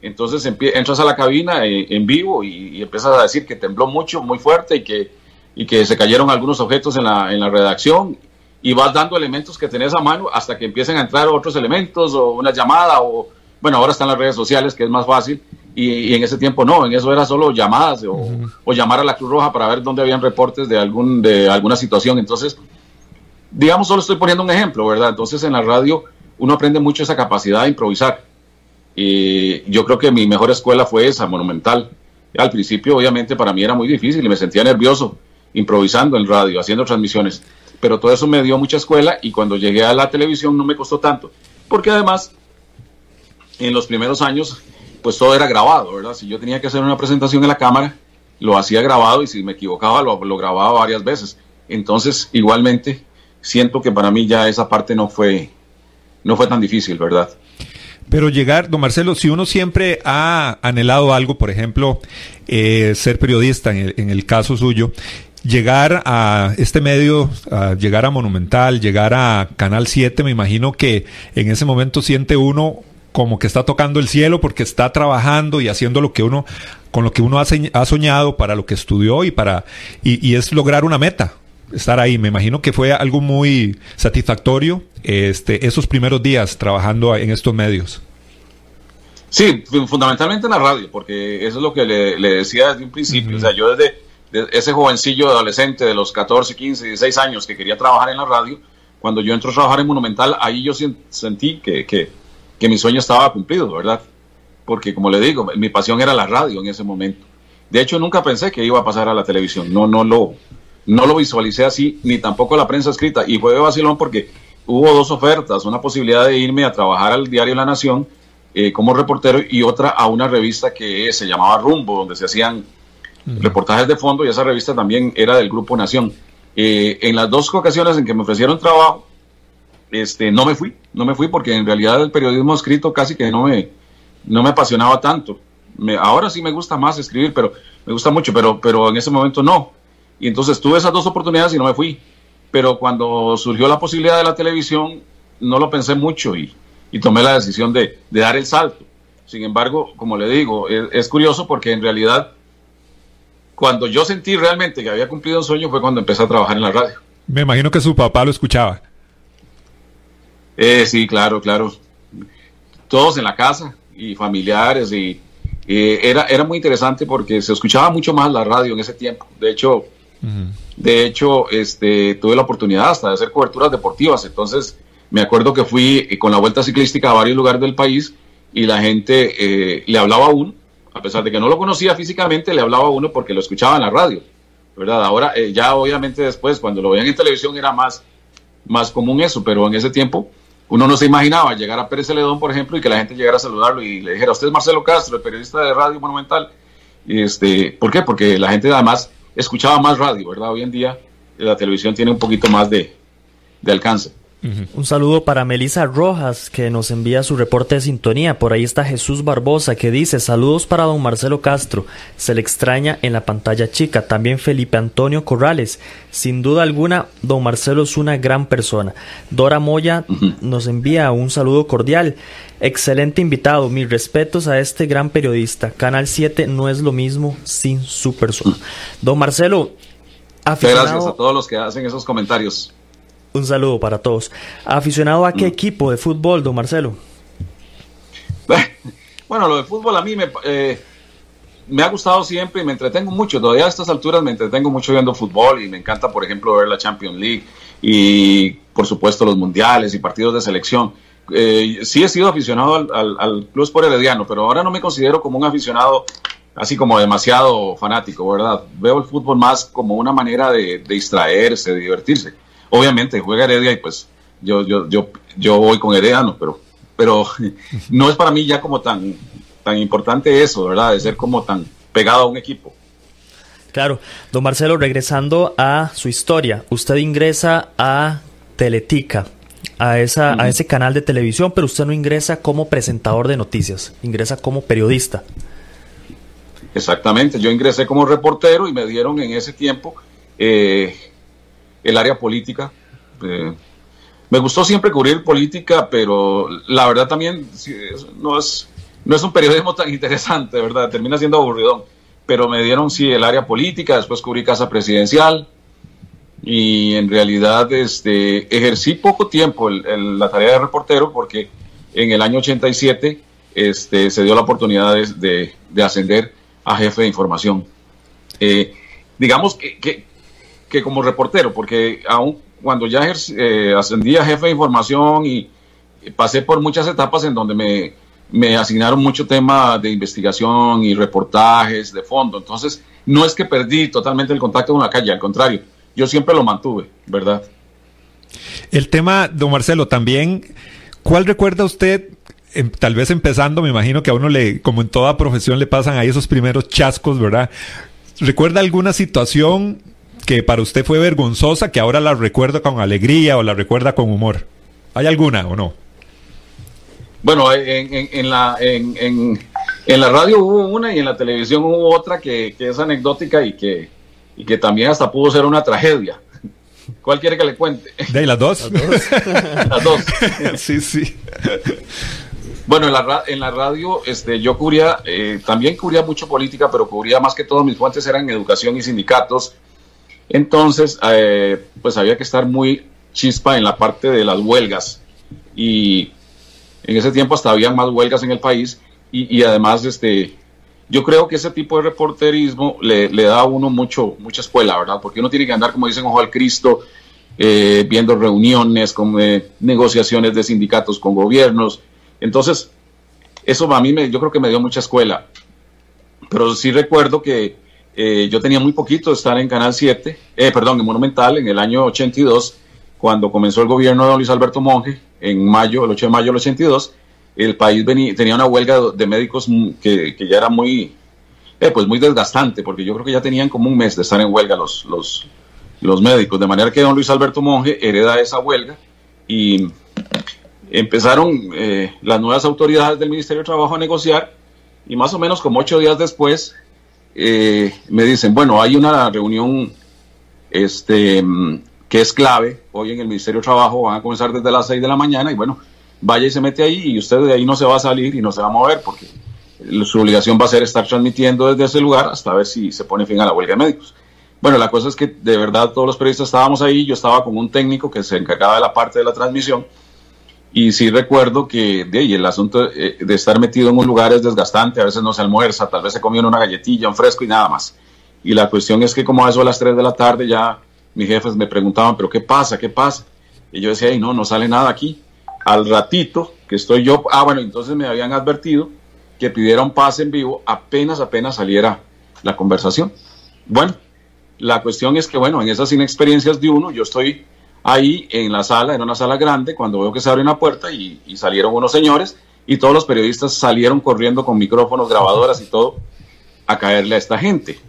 Entonces entras a la cabina eh, en vivo y, empiezas a decir que tembló mucho, muy fuerte y que, y que se cayeron algunos objetos en la, en la redacción y vas dando elementos que tenés a mano hasta que empiecen a entrar otros elementos o una llamada o, bueno, ahora están las redes sociales que es más fácil y, en ese tiempo no, en eso era solo llamadas o, llamar a la Cruz Roja para ver dónde habían reportes de, algún, de alguna situación. Entonces, digamos, solo estoy poniendo un ejemplo, ¿verdad? Entonces en la radio uno aprende mucho esa capacidad de improvisar. Y yo creo que mi mejor escuela fue esa, monumental. Al principio, obviamente, para mí era muy difícil y me sentía nervioso improvisando en radio, haciendo transmisiones. Pero todo eso me dio mucha escuela y cuando llegué a la televisión no me costó tanto. Porque además, en los primeros años pues todo era grabado, ¿verdad? Si yo tenía que hacer una presentación en la cámara, lo hacía grabado y si me equivocaba lo, lo grababa varias veces. Entonces, igualmente, siento que para mí ya esa parte no fue, no fue tan difícil, ¿verdad? Pero llegar, don Marcelo, si uno siempre ha anhelado algo, por ejemplo, eh, ser periodista, en el, en el, caso suyo, llegar a este medio, llegar a Monumental, llegar a Canal 7, me imagino que en ese momento siente uno como que está tocando el cielo porque está trabajando y haciendo lo que uno, con lo que uno ha, soñado para lo que estudió y para, y, es lograr una meta, estar ahí. Me imagino que fue algo muy satisfactorio este, esos primeros días trabajando en estos medios. Sí, fundamentalmente en la radio, porque eso es lo que le, decía desde un principio. O sea, yo desde, ese jovencillo adolescente de los 14, 15, 16 años que quería trabajar en la radio, cuando yo entro a trabajar en Monumental, ahí yo sentí que, que que mi sueño estaba cumplido, ¿verdad? Porque como le digo, mi pasión era la radio en ese momento. De hecho, nunca pensé que iba a pasar a la televisión. No, no lo, no lo visualicé así, ni tampoco la prensa escrita. Y fue de vacilón porque hubo dos ofertas, una posibilidad de irme a trabajar al diario La Nación eh, como reportero y otra a una revista que se llamaba Rumbo, donde se hacían reportajes de fondo y esa revista también era del Grupo Nación. Eh, en las dos ocasiones en que me ofrecieron trabajo, este, no me fui, no me fui porque en realidad el periodismo escrito casi que no me, no me apasionaba tanto. Me, ahora sí me gusta más escribir, pero me gusta mucho, pero, pero en ese momento no. Y entonces tuve esas dos oportunidades y no me fui. Pero cuando surgió la posibilidad de la televisión, no lo pensé mucho y, y tomé la decisión de, de, dar el salto. Sin embargo, como le digo, es, es, curioso porque en realidad, cuando yo sentí realmente que había cumplido un sueño fue cuando empecé a trabajar en la radio. Me imagino que su papá lo escuchaba. Eh, sí, claro, claro. Todos en la casa y familiares y era, era muy interesante porque se escuchaba mucho más la radio en ese tiempo. De hecho, de hecho, este, tuve la oportunidad hasta de hacer coberturas deportivas. Entonces, me acuerdo que fui eh, con la vuelta ciclística a varios lugares del país y la gente eh, le hablaba a uno, a pesar de que no lo conocía físicamente, le hablaba a uno porque lo escuchaba en la radio. ¿verdad? Ahora, eh, ya obviamente después, cuando lo veían en televisión, era más, más común eso, pero en ese tiempo uno no se imaginaba llegar a Pérez Celedón, por ejemplo, y que la gente llegara a saludarlo y le dijera, usted es Marcelo Castro, el periodista de Radio Monumental. Este, ¿Por qué? Porque la gente además escuchaba más radio, ¿verdad? Hoy en día la televisión tiene un poquito más de, de alcance. Un saludo para Melisa Rojas, que nos envía su reporte de sintonía. Por ahí está Jesús Barbosa, que dice, saludos para don Marcelo Castro, se le extraña en la pantalla chica. También Felipe Antonio Corrales, sin duda alguna, don Marcelo es una gran persona. Dora Moya nos envía un saludo cordial. Excelente invitado, mis respetos a este gran periodista. Canal 7 no es lo mismo sin su persona. Don Marcelo, aficionado... Gracias a todos los que hacen esos comentarios. Un saludo para todos. ¿Aficionado a qué mm. equipo de fútbol, don Marcelo? Bueno, lo de fútbol a mí me, eh, me ha gustado siempre y me entretengo mucho. Todavía a estas alturas me entretengo mucho viendo fútbol y me encanta, por ejemplo, ver la Champions League y, por supuesto, los mundiales y partidos de selección. Eh, sí he sido aficionado al, al, al Club Sport Herediano, pero ahora no me considero como un aficionado así como demasiado fanático, ¿verdad? Veo el fútbol más como una manera de distraerse, de divertirse obviamente juega Heredia y pues Yo, yo, yo, yo voy con Herediano, pero, pero no es para mí ya como tan, tan importante eso, ¿verdad? De ser como tan pegado a un equipo. Claro, don Marcelo, regresando a su historia, usted ingresa a Teletica, a, esa, a ese canal de televisión, pero usted no ingresa como presentador de noticias, ingresa como periodista. Exactamente, yo ingresé como reportero y me dieron en ese tiempo eh, el área política. Eh, me gustó siempre cubrir política, pero la verdad también no, es, no es un periodismo tan interesante, ¿verdad? Termina siendo aburridón. Pero me dieron, sí, el área política, después cubrí casa presidencial y en realidad este, ejercí poco tiempo la tarea de reportero porque en el año 87 este, se dio la oportunidad de, de, ascender a jefe de información. Eh, digamos que, que como reportero, porque aún cuando ya eh, ascendí a jefe de información y pasé por muchas etapas en donde me, me asignaron mucho tema de investigación y reportajes de fondo. Entonces, no es que perdí totalmente el contacto con la calle, al contrario, yo siempre lo mantuve, ¿verdad? El tema, don Marcelo, también, ¿cuál recuerda usted? Em, tal vez empezando, me imagino que a uno le, como en toda profesión, le pasan ahí esos primeros chascos, ¿verdad? ¿Recuerda alguna situación que para usted fue vergonzosa, que ahora la recuerda con alegría o la recuerda con humor? ¿Hay alguna o no? Bueno, en, la, en, la radio hubo una y en la televisión hubo otra que, es anecdótica y que, y que también hasta pudo ser una tragedia. ¿Cuál quiere que le cuente? ¿De las dos? Las dos. sí, sí. Bueno, en la, en la radio este, yo cubría, eh, también cubría mucho política, pero cubría más que todo, mis fuentes eran educación y sindicatos, entonces, eh, pues había que estar muy chispa en la parte de las huelgas y en ese tiempo hasta había más huelgas en el país y, además, este, yo creo que ese tipo de reporterismo le, da a uno mucho, mucha escuela, ¿verdad? Porque uno tiene que andar, como dicen, ojo al Cristo, eh, viendo reuniones, con eh, negociaciones de sindicatos con gobiernos. Entonces, eso a mí me, yo creo que me dio mucha escuela. Pero sí recuerdo que eh, yo tenía muy poquito de estar en Canal 7, eh, perdón, en Monumental, en el año 82, cuando comenzó el gobierno de Luis Alberto Monge, en mayo, el 8 de mayo del 82, el país venía, tenía una huelga de médicos que, ya era muy, eh, pues muy desgastante, porque yo creo que ya tenían como un mes de estar en huelga los, los, los médicos, de manera que don Luis Alberto Monge hereda esa huelga y empezaron las nuevas autoridades del Ministerio de Trabajo a negociar y más o menos como ocho días después eh, me dicen, bueno, hay una reunión este, que es clave. Hoy en el Ministerio de Trabajo, van a comenzar desde las 6 de la mañana y bueno, vaya y se mete ahí y usted de ahí no se va a salir y no se va a mover porque su obligación va a ser estar transmitiendo desde ese lugar hasta ver si se pone fin a la huelga de médicos. Bueno, la cosa es que de verdad todos los periodistas estábamos ahí, yo estaba con un técnico que se encargaba de la parte de la transmisión y sí recuerdo que de el asunto eh, de estar metido en un lugar es desgastante, a veces no se almuerza, tal vez se comió una galletilla, un fresco y nada más. Y la cuestión es que como a eso a las 3 de la tarde ya mis jefes me preguntaban, pero ¿qué pasa? ¿Qué pasa? Y yo decía, ay, no, no sale nada aquí. Al ratito que estoy yo, ah, bueno, entonces me habían advertido que pidiera un pase en vivo apenas, apenas saliera la conversación. Bueno, la cuestión es que, bueno, en esas inexperiencias de uno, yo estoy ahí en la sala, era una sala grande, cuando veo que se abre una puerta y, salieron unos señores y todos los periodistas salieron corriendo con micrófonos, grabadoras y todo a caerle a esta gente.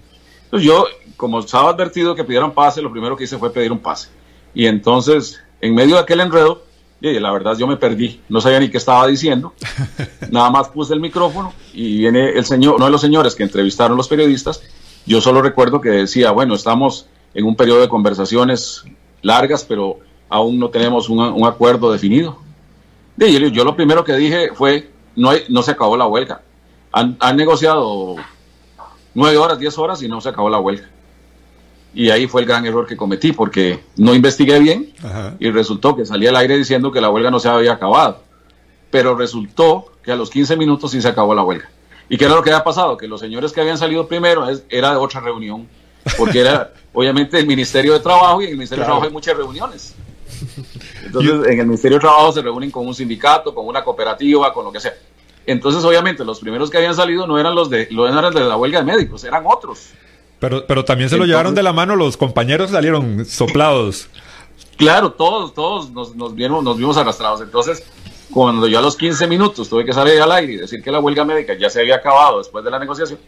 Entonces yo, como estaba advertido que pidieran pase, lo primero que hice fue pedir un pase. Y entonces, en medio de aquel enredo, la verdad yo me perdí, no sabía ni qué estaba diciendo, nada más puse el micrófono y viene el señor, uno de los señores que entrevistaron los periodistas, yo solo recuerdo que decía, bueno, estamos en un periodo de conversaciones largas, pero aún no tenemos un, acuerdo definido. De, yo lo primero que dije fue, no, hay, no se acabó la huelga. Han, negociado nueve horas, diez horas y no se acabó la huelga. Y ahí fue el gran error que cometí, porque no investigué bien y resultó que salí al aire diciendo que la huelga no se había acabado. Pero resultó que a los 15 minutos sí se acabó la huelga. ¿Y qué era lo que había pasado? Que los señores que habían salido primero era de otra reunión porque era obviamente el Ministerio de Trabajo y en el Ministerio de Trabajo hay muchas reuniones. Entonces, en el Ministerio de Trabajo se reúnen con un sindicato, con una cooperativa, con lo que sea. Entonces, obviamente, los primeros que habían salido no eran los de, no eran de la huelga de médicos, eran otros. Pero, pero también se lo llevaron de la mano, los compañeros salieron soplados. claro, todos, todos nos, nos, vimos, nos vimos arrastrados. Entonces, cuando yo a los 15 minutos tuve que salir al aire y decir que la huelga médica ya se había acabado después de la negociación,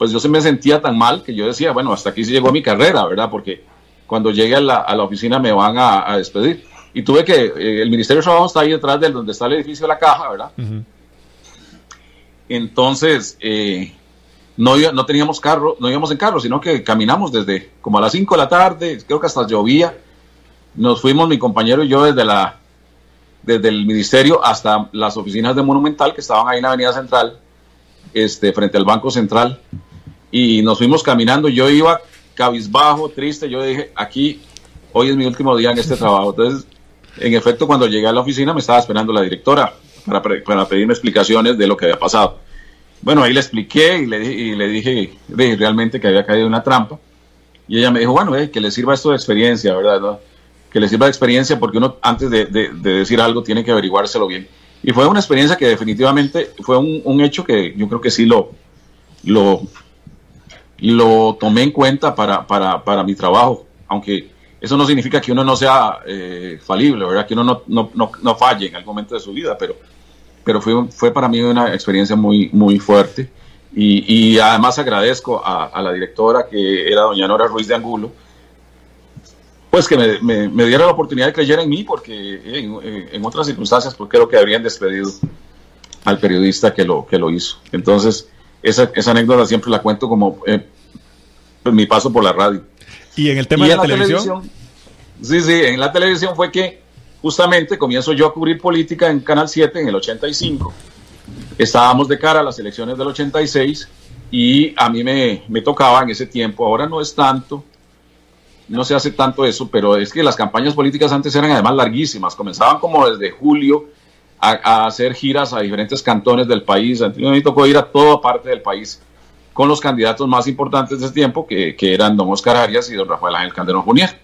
pues yo se me sentía tan mal que yo decía, bueno, hasta aquí se llegó mi carrera, ¿verdad? Porque cuando llegue a la, a la oficina me van a, a despedir. Y tuve que, eh, el Ministerio de Trabajo está ahí detrás de donde está el edificio de la caja, ¿verdad? Entonces, eh, no, no teníamos carro, no íbamos en carro, sino que caminamos desde como a las 5 de la tarde, creo que hasta llovía. Nos fuimos mi compañero y yo desde la desde el ministerio hasta las oficinas de Monumental que estaban ahí en la Avenida Central, este, frente al Banco Central, y nos fuimos caminando. Yo iba cabizbajo, triste. Yo dije, aquí, hoy es mi último día en este trabajo. Entonces, en efecto, cuando llegué a la oficina me estaba esperando la directora para, para pedirme explicaciones de lo que había pasado. Bueno, ahí le expliqué y le, y le dije, realmente que había caído en una trampa. Y ella me dijo, bueno, que le sirva esto de experiencia, ¿verdad? Que le sirva de experiencia porque uno antes de, de, decir algo tiene que averiguárselo bien. Y fue una experiencia que definitivamente fue un, un hecho que yo creo que sí lo, lo, lo tomé en cuenta para, para, para mi trabajo, aunque eso no significa que uno no sea eh, falible, ¿verdad? Que uno no, no, no, no, falle en algún momento de su vida, pero, pero fue, fue para mí una experiencia muy, muy fuerte. Y, y además agradezco a, a, la directora, que era doña Nora Ruiz de Angulo, pues que me, me, me diera la oportunidad de creer en mí, porque en, en, otras circunstancias pues creo que habrían despedido al periodista que lo, que lo hizo. Entonces, esa, esa anécdota siempre la cuento como eh, mi paso por la radio. ¿Y en el tema de la, televisión? televisión? Sí, sí, en la televisión fue que justamente comienzo yo a cubrir política en Canal 7 en el 85. Estábamos de cara a las elecciones del 86 y a mí me, me tocaba en ese tiempo, ahora no es tanto, no se hace tanto eso, pero es que las campañas políticas antes eran además larguísimas, comenzaban como desde julio a, a hacer giras a diferentes cantones del país, a mí me tocó ir a toda parte del país con los candidatos más importantes de ese tiempo, que, que eran don Oscar Arias y don Rafael Ángel Calderón Junier.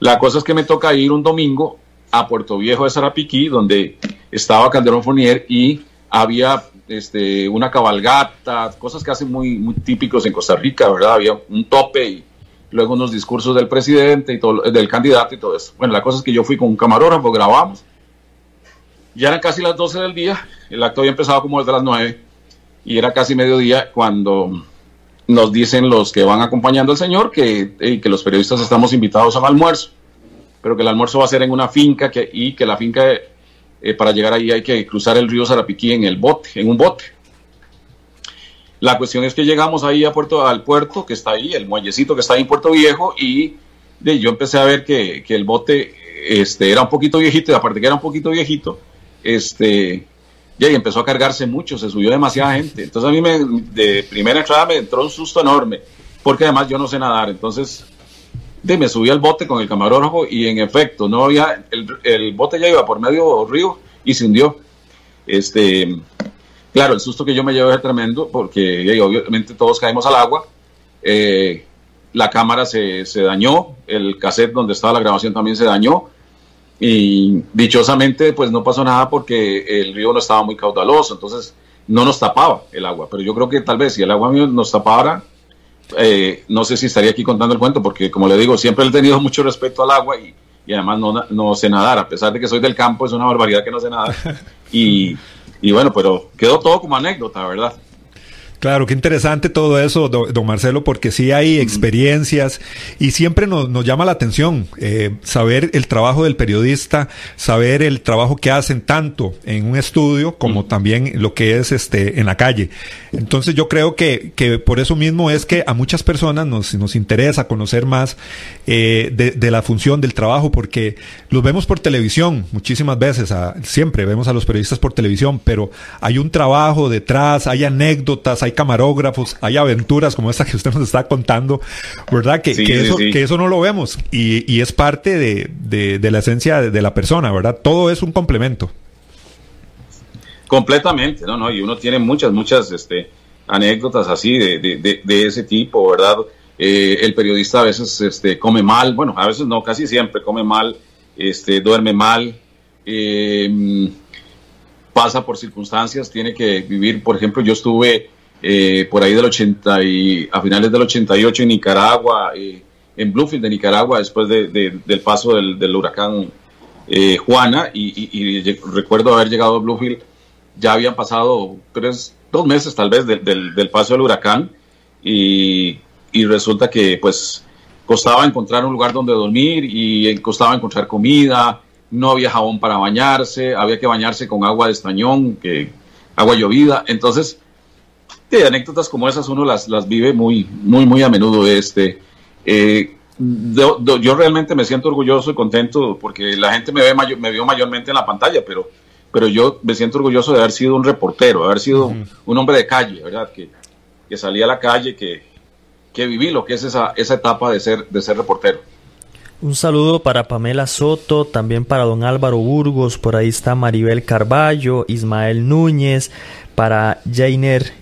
La cosa es que me toca ir un domingo a Puerto Viejo de Sarapiquí, donde estaba Calderón Fournier y había este, una cabalgata, cosas que hacen muy, muy típicos en Costa Rica, ¿verdad? Había un tope y luego unos discursos del presidente y todo, del candidato y todo eso. Bueno, la cosa es que yo fui con un camarógrafo, grabamos. Ya eran casi las 12 del día, el acto había empezado como desde las 9 y era casi mediodía cuando nos dicen los que van acompañando al señor que, eh, que los periodistas estamos invitados al almuerzo, pero que el almuerzo va a ser en una finca que, y que la finca, eh, para llegar ahí hay que cruzar el río Zarapiquí en el bote, en un bote. La cuestión es que llegamos ahí a Puerto, al puerto que está ahí, el muellecito que está ahí en Puerto Viejo, y de, yo empecé a ver que, que, el bote este, era un poquito viejito, y aparte que era un poquito viejito, este, y ahí empezó a cargarse mucho, se subió demasiada gente. Entonces a mí me, de primera entrada me entró un susto enorme, porque además yo no sé nadar. Entonces de, me subí al bote con el camarógrafo y en efecto, no había, el, bote ya iba por medio río y se hundió. Este, claro, el susto que yo me llevé es tremendo, porque obviamente todos caímos al agua. Eh, la cámara se, se dañó, el cassette donde estaba la grabación también se dañó y dichosamente pues no pasó nada porque el río no estaba muy caudaloso, entonces no nos tapaba el agua, pero yo creo que tal vez si el agua nos tapara, eh, no sé si estaría aquí contando el cuento, porque como le digo, siempre he tenido mucho respeto al agua y, y además no, no, sé nadar, a pesar de que soy del campo, es una barbaridad que no sé nadar. Y, y bueno, pero quedó todo como anécdota, ¿verdad? Claro, qué interesante todo eso, don Marcelo, porque sí hay experiencias y siempre nos, nos llama la atención eh, saber el trabajo del periodista, saber el trabajo que hacen tanto en un estudio como también lo que es este en la calle. Entonces yo creo que, que por eso mismo es que a muchas personas nos, nos interesa conocer más eh, de, de, la función del trabajo, porque los vemos por televisión muchísimas veces, a, siempre vemos a los periodistas por televisión, pero hay un trabajo detrás, hay anécdotas, hay camarógrafos, hay aventuras como esta que usted nos está contando, ¿verdad? Que, sí, que, eso, sí. que eso, no lo vemos y, y es parte de, de, de, la esencia de, la persona, ¿verdad? Todo es un complemento. Completamente, ¿no? no y uno tiene muchas, muchas este, anécdotas así de, ese tipo, ¿verdad? Eh, el periodista a veces este, come mal, bueno, a veces no, casi siempre come mal, este, duerme mal. Eh, pasa por circunstancias, tiene que vivir, por ejemplo, yo estuve eh, por ahí del 80 y a finales del 88 en Nicaragua, eh, en Bluefield de Nicaragua después del paso del, huracán eh, Juana y, recuerdo haber llegado a Bluefield, ya habían pasado tres, dos meses tal vez del, paso del huracán y, resulta que pues costaba encontrar un lugar donde dormir y costaba encontrar comida, no había jabón para bañarse, había que bañarse con agua de estañón, que, agua llovida, entonces de anécdotas como esas uno las, las vive muy, muy, muy a menudo. Este, eh, yo realmente me siento orgulloso y contento porque la gente me, ve me vio mayormente en la pantalla, pero, pero yo me siento orgulloso de haber sido un reportero, de haber sido un hombre de calle, ¿verdad? Que, que salí a la calle, que, que viví lo que es esa, esa etapa de ser, de ser reportero. Un saludo para Pamela Soto, también para don Álvaro Burgos, por ahí está Maribel Carballo, Ismael Núñez, para Jainer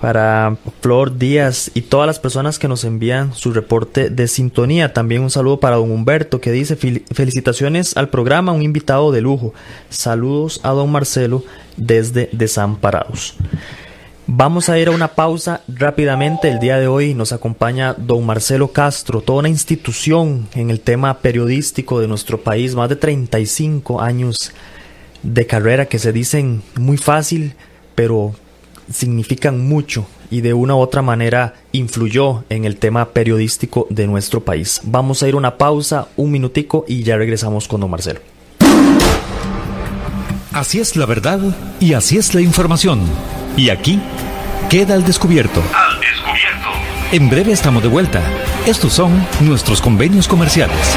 para Flor Díaz y todas las personas que nos envían su reporte de sintonía. También un saludo para don Humberto que dice felicitaciones al programa, un invitado de lujo. Saludos a don Marcelo desde Desamparados. Vamos a ir a una pausa rápidamente. El día de hoy nos acompaña don Marcelo Castro, toda una institución en el tema periodístico de nuestro país, más de 35 años de carrera que se dicen muy fácil, pero significan mucho y de una u otra manera influyó en el tema periodístico de nuestro país. Vamos a ir a una pausa, un minutico y ya regresamos con don Marcelo. Así es la verdad y así es la información. Y aquí queda el descubierto. Al descubierto. En breve estamos de vuelta. Estos son nuestros convenios comerciales.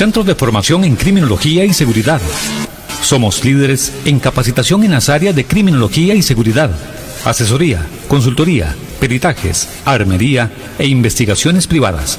Centro de Formación en Criminología y Seguridad. Somos líderes en capacitación en las áreas de criminología y seguridad, asesoría, consultoría, peritajes, armería e investigaciones privadas.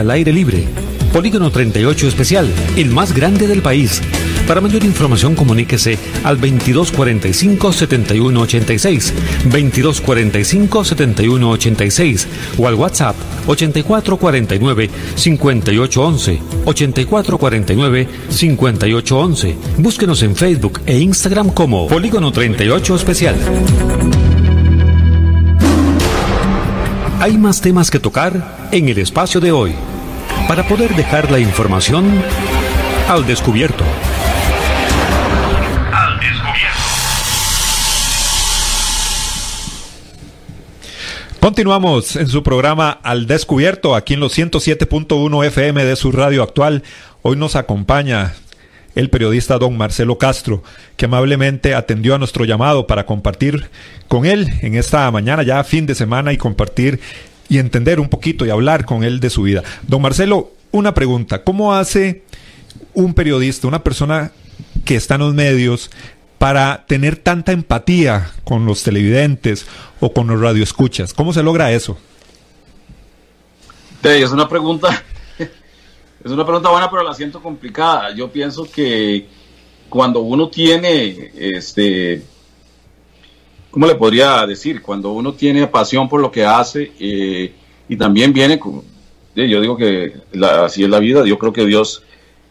al aire libre. Polígono 38 Especial, el más grande del país. Para mayor información comuníquese al 2245-7186, 2245-7186 o al WhatsApp 8449-5811, 8449-5811. Búsquenos en Facebook e Instagram como Polígono 38 Especial. Hay más temas que tocar en el espacio de hoy para poder dejar la información al descubierto. Al descubierto. Continuamos en su programa Al Descubierto, aquí en los 107.1 FM de su radio actual. Hoy nos acompaña el periodista don Marcelo Castro, que amablemente atendió a nuestro llamado para compartir con él en esta mañana, ya fin de semana, y compartir y entender un poquito y hablar con él de su vida. Don Marcelo, una pregunta. ¿Cómo hace un periodista, una persona que está en los medios, para tener tanta empatía con los televidentes o con los radioescuchas? ¿Cómo se logra eso? es una pregunta, es una pregunta buena, pero la siento complicada. Yo pienso que cuando uno tiene, este, ¿cómo le podría decir? Cuando uno tiene pasión por lo que hace eh, y también viene, yo digo que así es la vida, yo creo que Dios,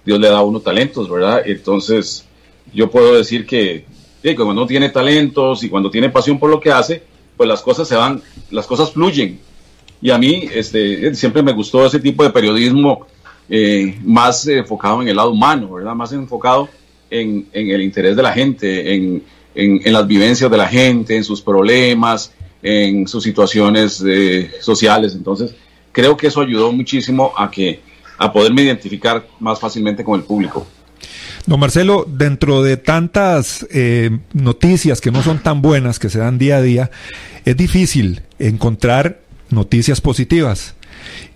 Dios le da a uno talentos, ¿verdad? Entonces, yo puedo decir que, cuando uno tiene talentos y cuando tiene pasión por lo que hace, pues las cosas se van, las cosas fluyen. Y a mí este, siempre me gustó ese tipo de periodismo eh, más enfocado en el lado humano, ¿verdad? Más enfocado en, el interés de la gente, en, las vivencias de la gente, en sus problemas, en sus situaciones eh, sociales. Entonces, creo que eso ayudó muchísimo a que a poderme identificar más fácilmente con el público. Don Marcelo, dentro de tantas eh, noticias que no son tan buenas que se dan día a día, es difícil encontrar noticias positivas.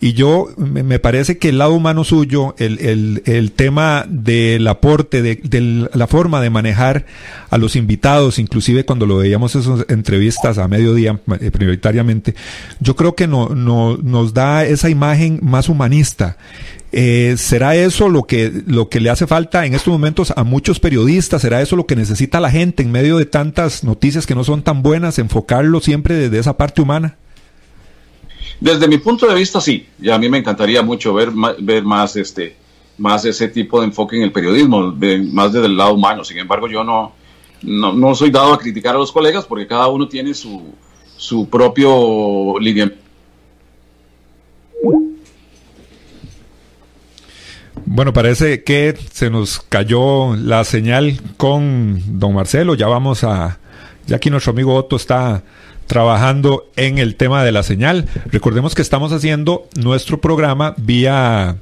Y yo me parece que el lado humano suyo, el, el, tema del aporte, de, la forma de manejar a los invitados, inclusive cuando lo veíamos en esas entrevistas a mediodía eh, prioritariamente, yo creo que no, no, nos da esa imagen más humanista. Eh, ¿Será eso lo que, lo que le hace falta en estos momentos a muchos periodistas? ¿Será eso lo que necesita la gente en medio de tantas noticias que no son tan buenas? Enfocarlo siempre desde esa parte humana. Desde mi punto de vista, sí. Y a mí me encantaría mucho ver, ver más, este, más ese tipo de enfoque en el periodismo, más desde el lado humano. Sin embargo, yo no, no, soy dado a criticar a los colegas porque cada uno tiene su, su propio línea. Bueno, parece que se nos cayó la señal con don Marcelo. Ya vamos a. Ya aquí nuestro amigo Otto está trabajando en el tema de la señal. Recordemos que estamos haciendo nuestro programa vía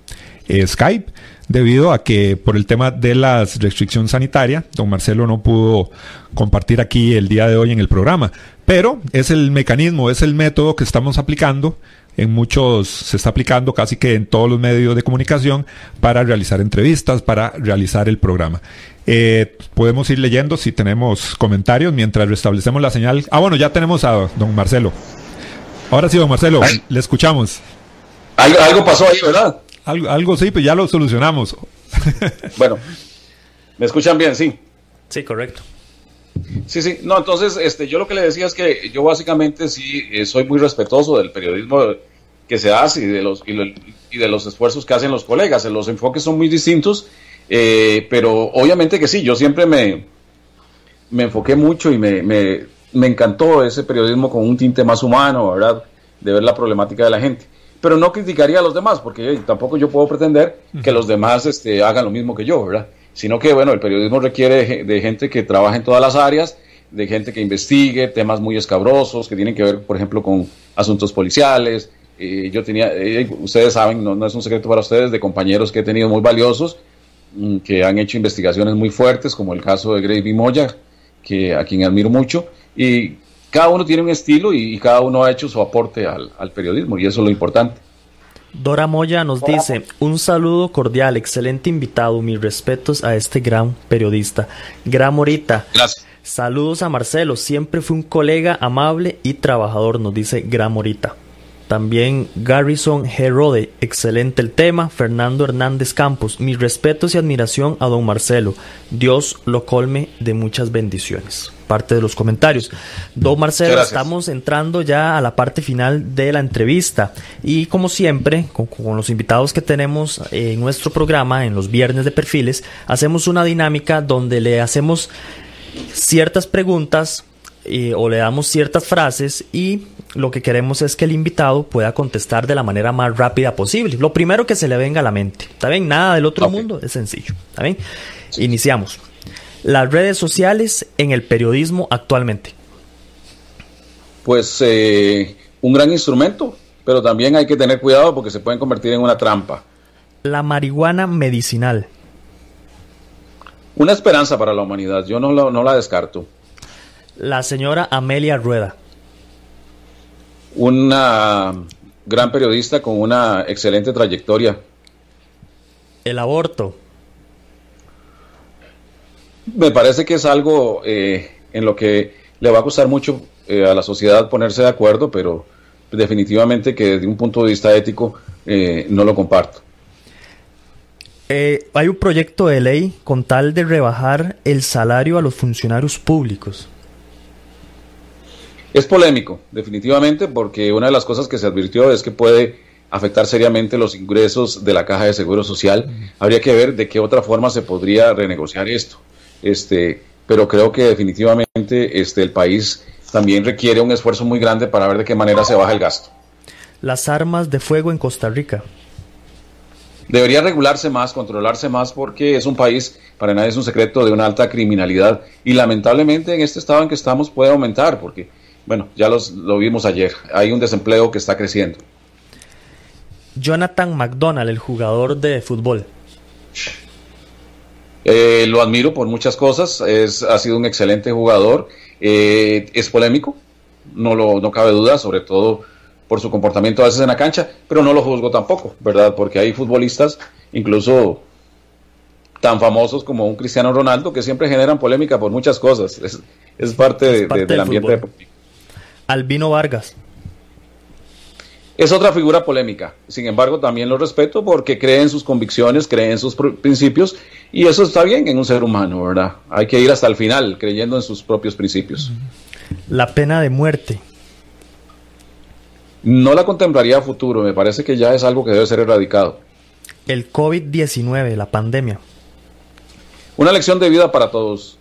eh, Skype debido a que por el tema de la restricción sanitaria, don Marcelo no pudo compartir aquí el día de hoy en el programa. Pero es el mecanismo, es el método que estamos aplicando en muchos, se está aplicando casi que en todos los medios de comunicación para realizar entrevistas, para realizar el programa. Eh, podemos ir leyendo si tenemos comentarios mientras restablecemos la señal. Ah, bueno, ya tenemos a don Marcelo. Ahora sí, don Marcelo, le escuchamos. Algo, pasó ahí, ¿verdad? Algo, algo sí, pues ya lo solucionamos. bueno, ¿me escuchan bien? Sí. Sí, correcto. Sí, sí, no, entonces este, yo lo que le decía es que yo básicamente sí eh, soy muy respetuoso del periodismo que se hace y de, los, y, de los esfuerzos que hacen los colegas. Los enfoques son muy distintos, eh, pero obviamente que sí, yo siempre me, me enfoqué mucho y me, me, me, encantó ese periodismo con un tinte más humano, ¿verdad? De ver la problemática de la gente. Pero no criticaría a los demás, porque tampoco yo puedo pretender que los demás este, hagan lo mismo que yo, ¿verdad? sino que, bueno, el periodismo requiere de, gente que trabaje en todas las áreas, de gente que investigue temas muy escabrosos, que tienen que ver, por ejemplo, con asuntos policiales. Eh, yo tenía, eh, ustedes saben, no, es un secreto para ustedes, de compañeros que he tenido muy valiosos, que han hecho investigaciones muy fuertes, como el caso de Gravy Moya, que, a quien admiro mucho, y cada uno tiene un estilo y, cada uno ha hecho su aporte al, al periodismo, y eso es lo importante. Dora Moya nos dice, un saludo cordial, excelente invitado, mis respetos a este gran periodista. Gran Morita. Gracias. Saludos a Marcelo, siempre fue un colega amable y trabajador, nos dice Gran Morita. También Garrison Herode, excelente el tema. Fernando Hernández Campos, mis respetos y admiración a don Marcelo. Dios lo colme de muchas bendiciones. Parte de los comentarios. Don Marcelo, estamos entrando ya a la parte final de la entrevista. Y como siempre, con, con los invitados que tenemos en nuestro programa, en los viernes de perfiles, hacemos una dinámica donde le hacemos ciertas preguntas eh, o le damos ciertas frases y lo que queremos es que el invitado pueda contestar de la manera más rápida posible. Lo primero que se le venga a la mente. ¿Está bien? Nada del otro mundo, es sencillo. ¿Está bien? Iniciamos. Las redes sociales en el periodismo actualmente. Pues eh, un gran instrumento, pero también hay que tener cuidado porque se pueden convertir en una trampa. La marihuana medicinal. Una esperanza para la humanidad, yo no, no la descarto la señora Amelia Rueda. Una gran periodista con una excelente trayectoria. El aborto. Me parece que es algo eh, en lo que le va a costar mucho eh, a la sociedad ponerse de acuerdo, pero definitivamente que desde un punto de vista ético eh, no lo comparto. hay un proyecto de ley con tal de rebajar el salario a los funcionarios públicos. Es polémico, definitivamente, porque una de las cosas que se advirtió es que puede afectar seriamente los ingresos de la caja de seguro social. Habría que ver de qué otra forma se podría renegociar esto. Este, pero creo que definitivamente este, el país también requiere un esfuerzo muy grande para ver de qué manera se baja el gasto. Las armas de fuego en Costa Rica. Debería regularse más, controlarse más, porque es un país, para nadie es un secreto, de una alta criminalidad y lamentablemente en este estado en que estamos puede aumentar, porque bueno, ya lo vimos ayer, hay un desempleo que está creciendo. Jonathan McDonald, el jugador de fútbol. Eh, lo admiro por muchas cosas, es, ha sido un excelente jugador, eh, es polémico, no, lo, no cabe duda, sobre todo por su comportamiento a veces en la cancha, pero no lo juzgo tampoco, ¿verdad? Porque hay futbolistas, incluso tan famosos como un Cristiano Ronaldo, que siempre generan polémica por muchas cosas, es, parte, del ambiente deportivo. Albino Vargas. Es otra figura polémica, sin embargo también lo respeto porque cree en sus convicciones, cree en sus principios y eso está bien en un ser humano, ¿verdad? Hay que ir hasta el final creyendo en sus propios principios. La pena de muerte. No la contemplaría a futuro, me parece que ya es algo que debe ser erradicado. El COVID-19, la pandemia. Una lección de vida para todos.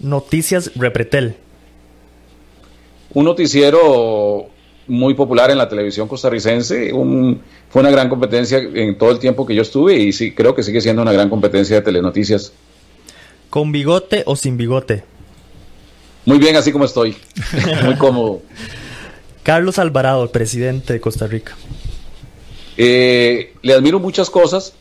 Noticias Repretel un noticiero muy popular en la televisión costarricense. fue una gran competencia en todo el tiempo que yo estuve y sí, creo que sigue siendo una gran competencia de telenoticias. ¿Con bigote o sin bigote? Muy bien, así como estoy. muy cómodo. Carlos Alvarado, presidente de Costa Rica. Eh, le admiro muchas cosas.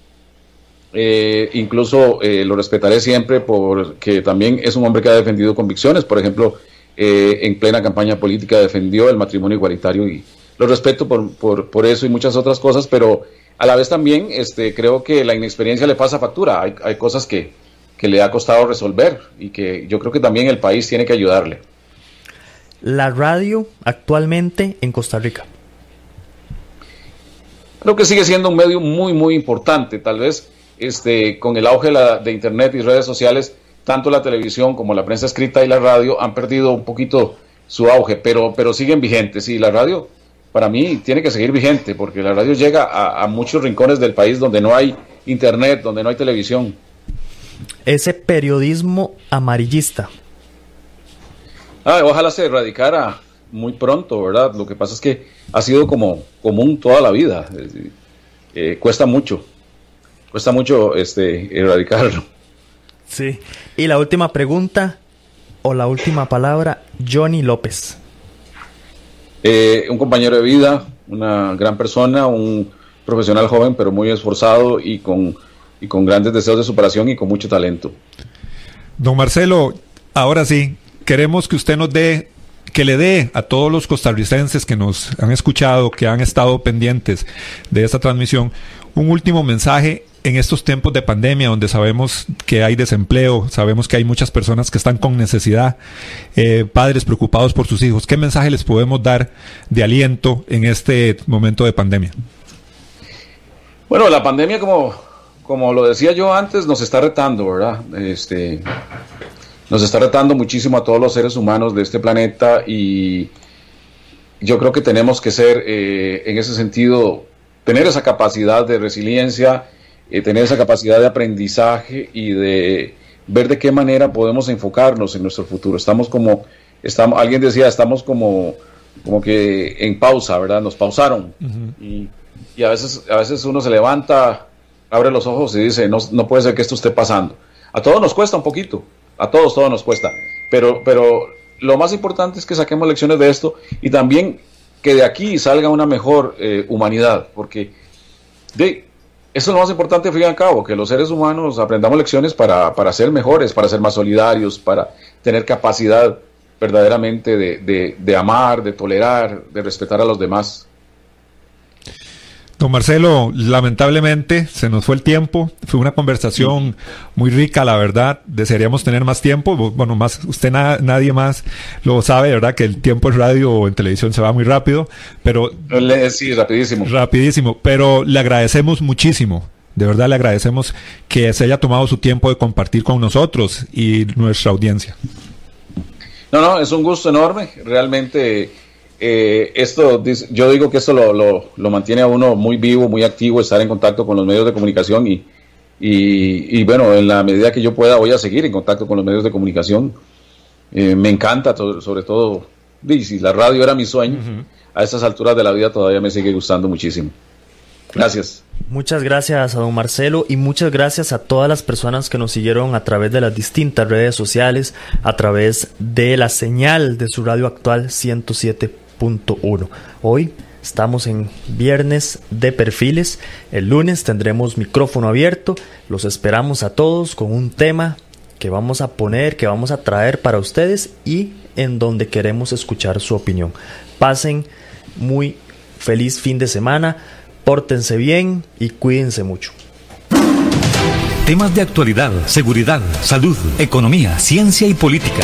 Eh, incluso eh, lo respetaré siempre porque también es un hombre que ha defendido convicciones. Por ejemplo, eh, en plena campaña política defendió el matrimonio igualitario y lo respeto por, por, eso y muchas otras cosas, pero a la vez también este, creo que la inexperiencia le pasa factura. Hay, hay cosas que, que le ha costado resolver y que yo creo que también el país tiene que ayudarle. La radio actualmente en Costa Rica. Creo que sigue siendo un medio muy, muy importante. Tal vez este, con el auge de, la, de Internet y redes sociales tanto la televisión como la prensa escrita y la radio han perdido un poquito su auge, pero, pero siguen vigentes. Y la radio, para mí, tiene que seguir vigente, porque la radio llega a, muchos rincones del país donde no hay internet, donde no hay televisión. Ese periodismo amarillista. Ah, ojalá se erradicara muy pronto, ¿verdad? Lo que pasa es que ha sido como común toda la vida. Eh, cuesta mucho, cuesta mucho este, erradicarlo. Sí. Y la última pregunta o la última palabra, Johnny López. Eh, un compañero de vida, una gran persona, un profesional joven, pero muy esforzado y con, y con grandes deseos de superación y con mucho talento. Don Marcelo, ahora sí, queremos que usted nos dé, que le dé a todos los costarricenses que nos han escuchado, que han estado pendientes de esta transmisión, un último mensaje en estos tiempos de pandemia, donde sabemos que hay desempleo, sabemos que hay muchas personas que están con necesidad, eh, padres preocupados por sus hijos, ¿qué mensaje les podemos dar de aliento en este momento de pandemia? Bueno, la pandemia, como, como lo decía yo antes, nos está retando, ¿verdad? Este, nos está retando muchísimo a todos los seres humanos de este planeta y yo creo que tenemos que ser, eh, en ese sentido, tener esa capacidad de resiliencia, eh, tener esa capacidad de aprendizaje y de ver de qué manera podemos enfocarnos en nuestro futuro. Estamos como, estamos, alguien decía, estamos como, como que en pausa, ¿verdad? Nos pausaron. y, y, a, veces, a veces uno se levanta, abre los ojos y dice, no, no puede ser que esto esté pasando. A todos nos cuesta un poquito, a todos, todo nos cuesta. Pero, pero lo más importante es que saquemos lecciones de esto y también que de aquí salga una mejor eh, humanidad, porque de, eso es lo más importante, fin y al cabo, que los seres humanos aprendamos lecciones para, para ser mejores, para ser más solidarios, para tener capacidad verdaderamente de, de, amar, de tolerar, de respetar a los demás. Don Marcelo, lamentablemente se nos fue el tiempo. Fue una conversación muy rica, la verdad. Desearíamos tener más tiempo. Bueno, más usted nadie más lo sabe, ¿verdad? Que el tiempo en radio o en televisión se va muy rápido. Pero sí, rapidísimo. Rapidísimo. Pero le agradecemos muchísimo. De verdad le agradecemos que se haya tomado su tiempo de compartir con nosotros y nuestra audiencia. No, no, es un gusto enorme. Realmente eh, esto, yo digo que esto lo, mantiene a uno muy vivo, muy activo, estar en contacto con los medios de comunicación y, y, bueno, en la medida que yo pueda voy a seguir en contacto con los medios de comunicación. Eh, me encanta, sobre todo, si la radio era mi sueño, a estas alturas de la vida todavía me sigue gustando muchísimo. Gracias. Muchas gracias a don Marcelo y muchas gracias a todas las personas que nos siguieron a través de las distintas redes sociales, a través de la señal de su radio actual 107 Hoy estamos en viernes de perfiles. El lunes tendremos micrófono abierto. Los esperamos a todos con un tema que vamos a poner, que vamos a traer para ustedes y en donde queremos escuchar su opinión. Pasen muy feliz fin de semana, pórtense bien y cuídense mucho. Temas de actualidad, seguridad, salud, economía, ciencia y política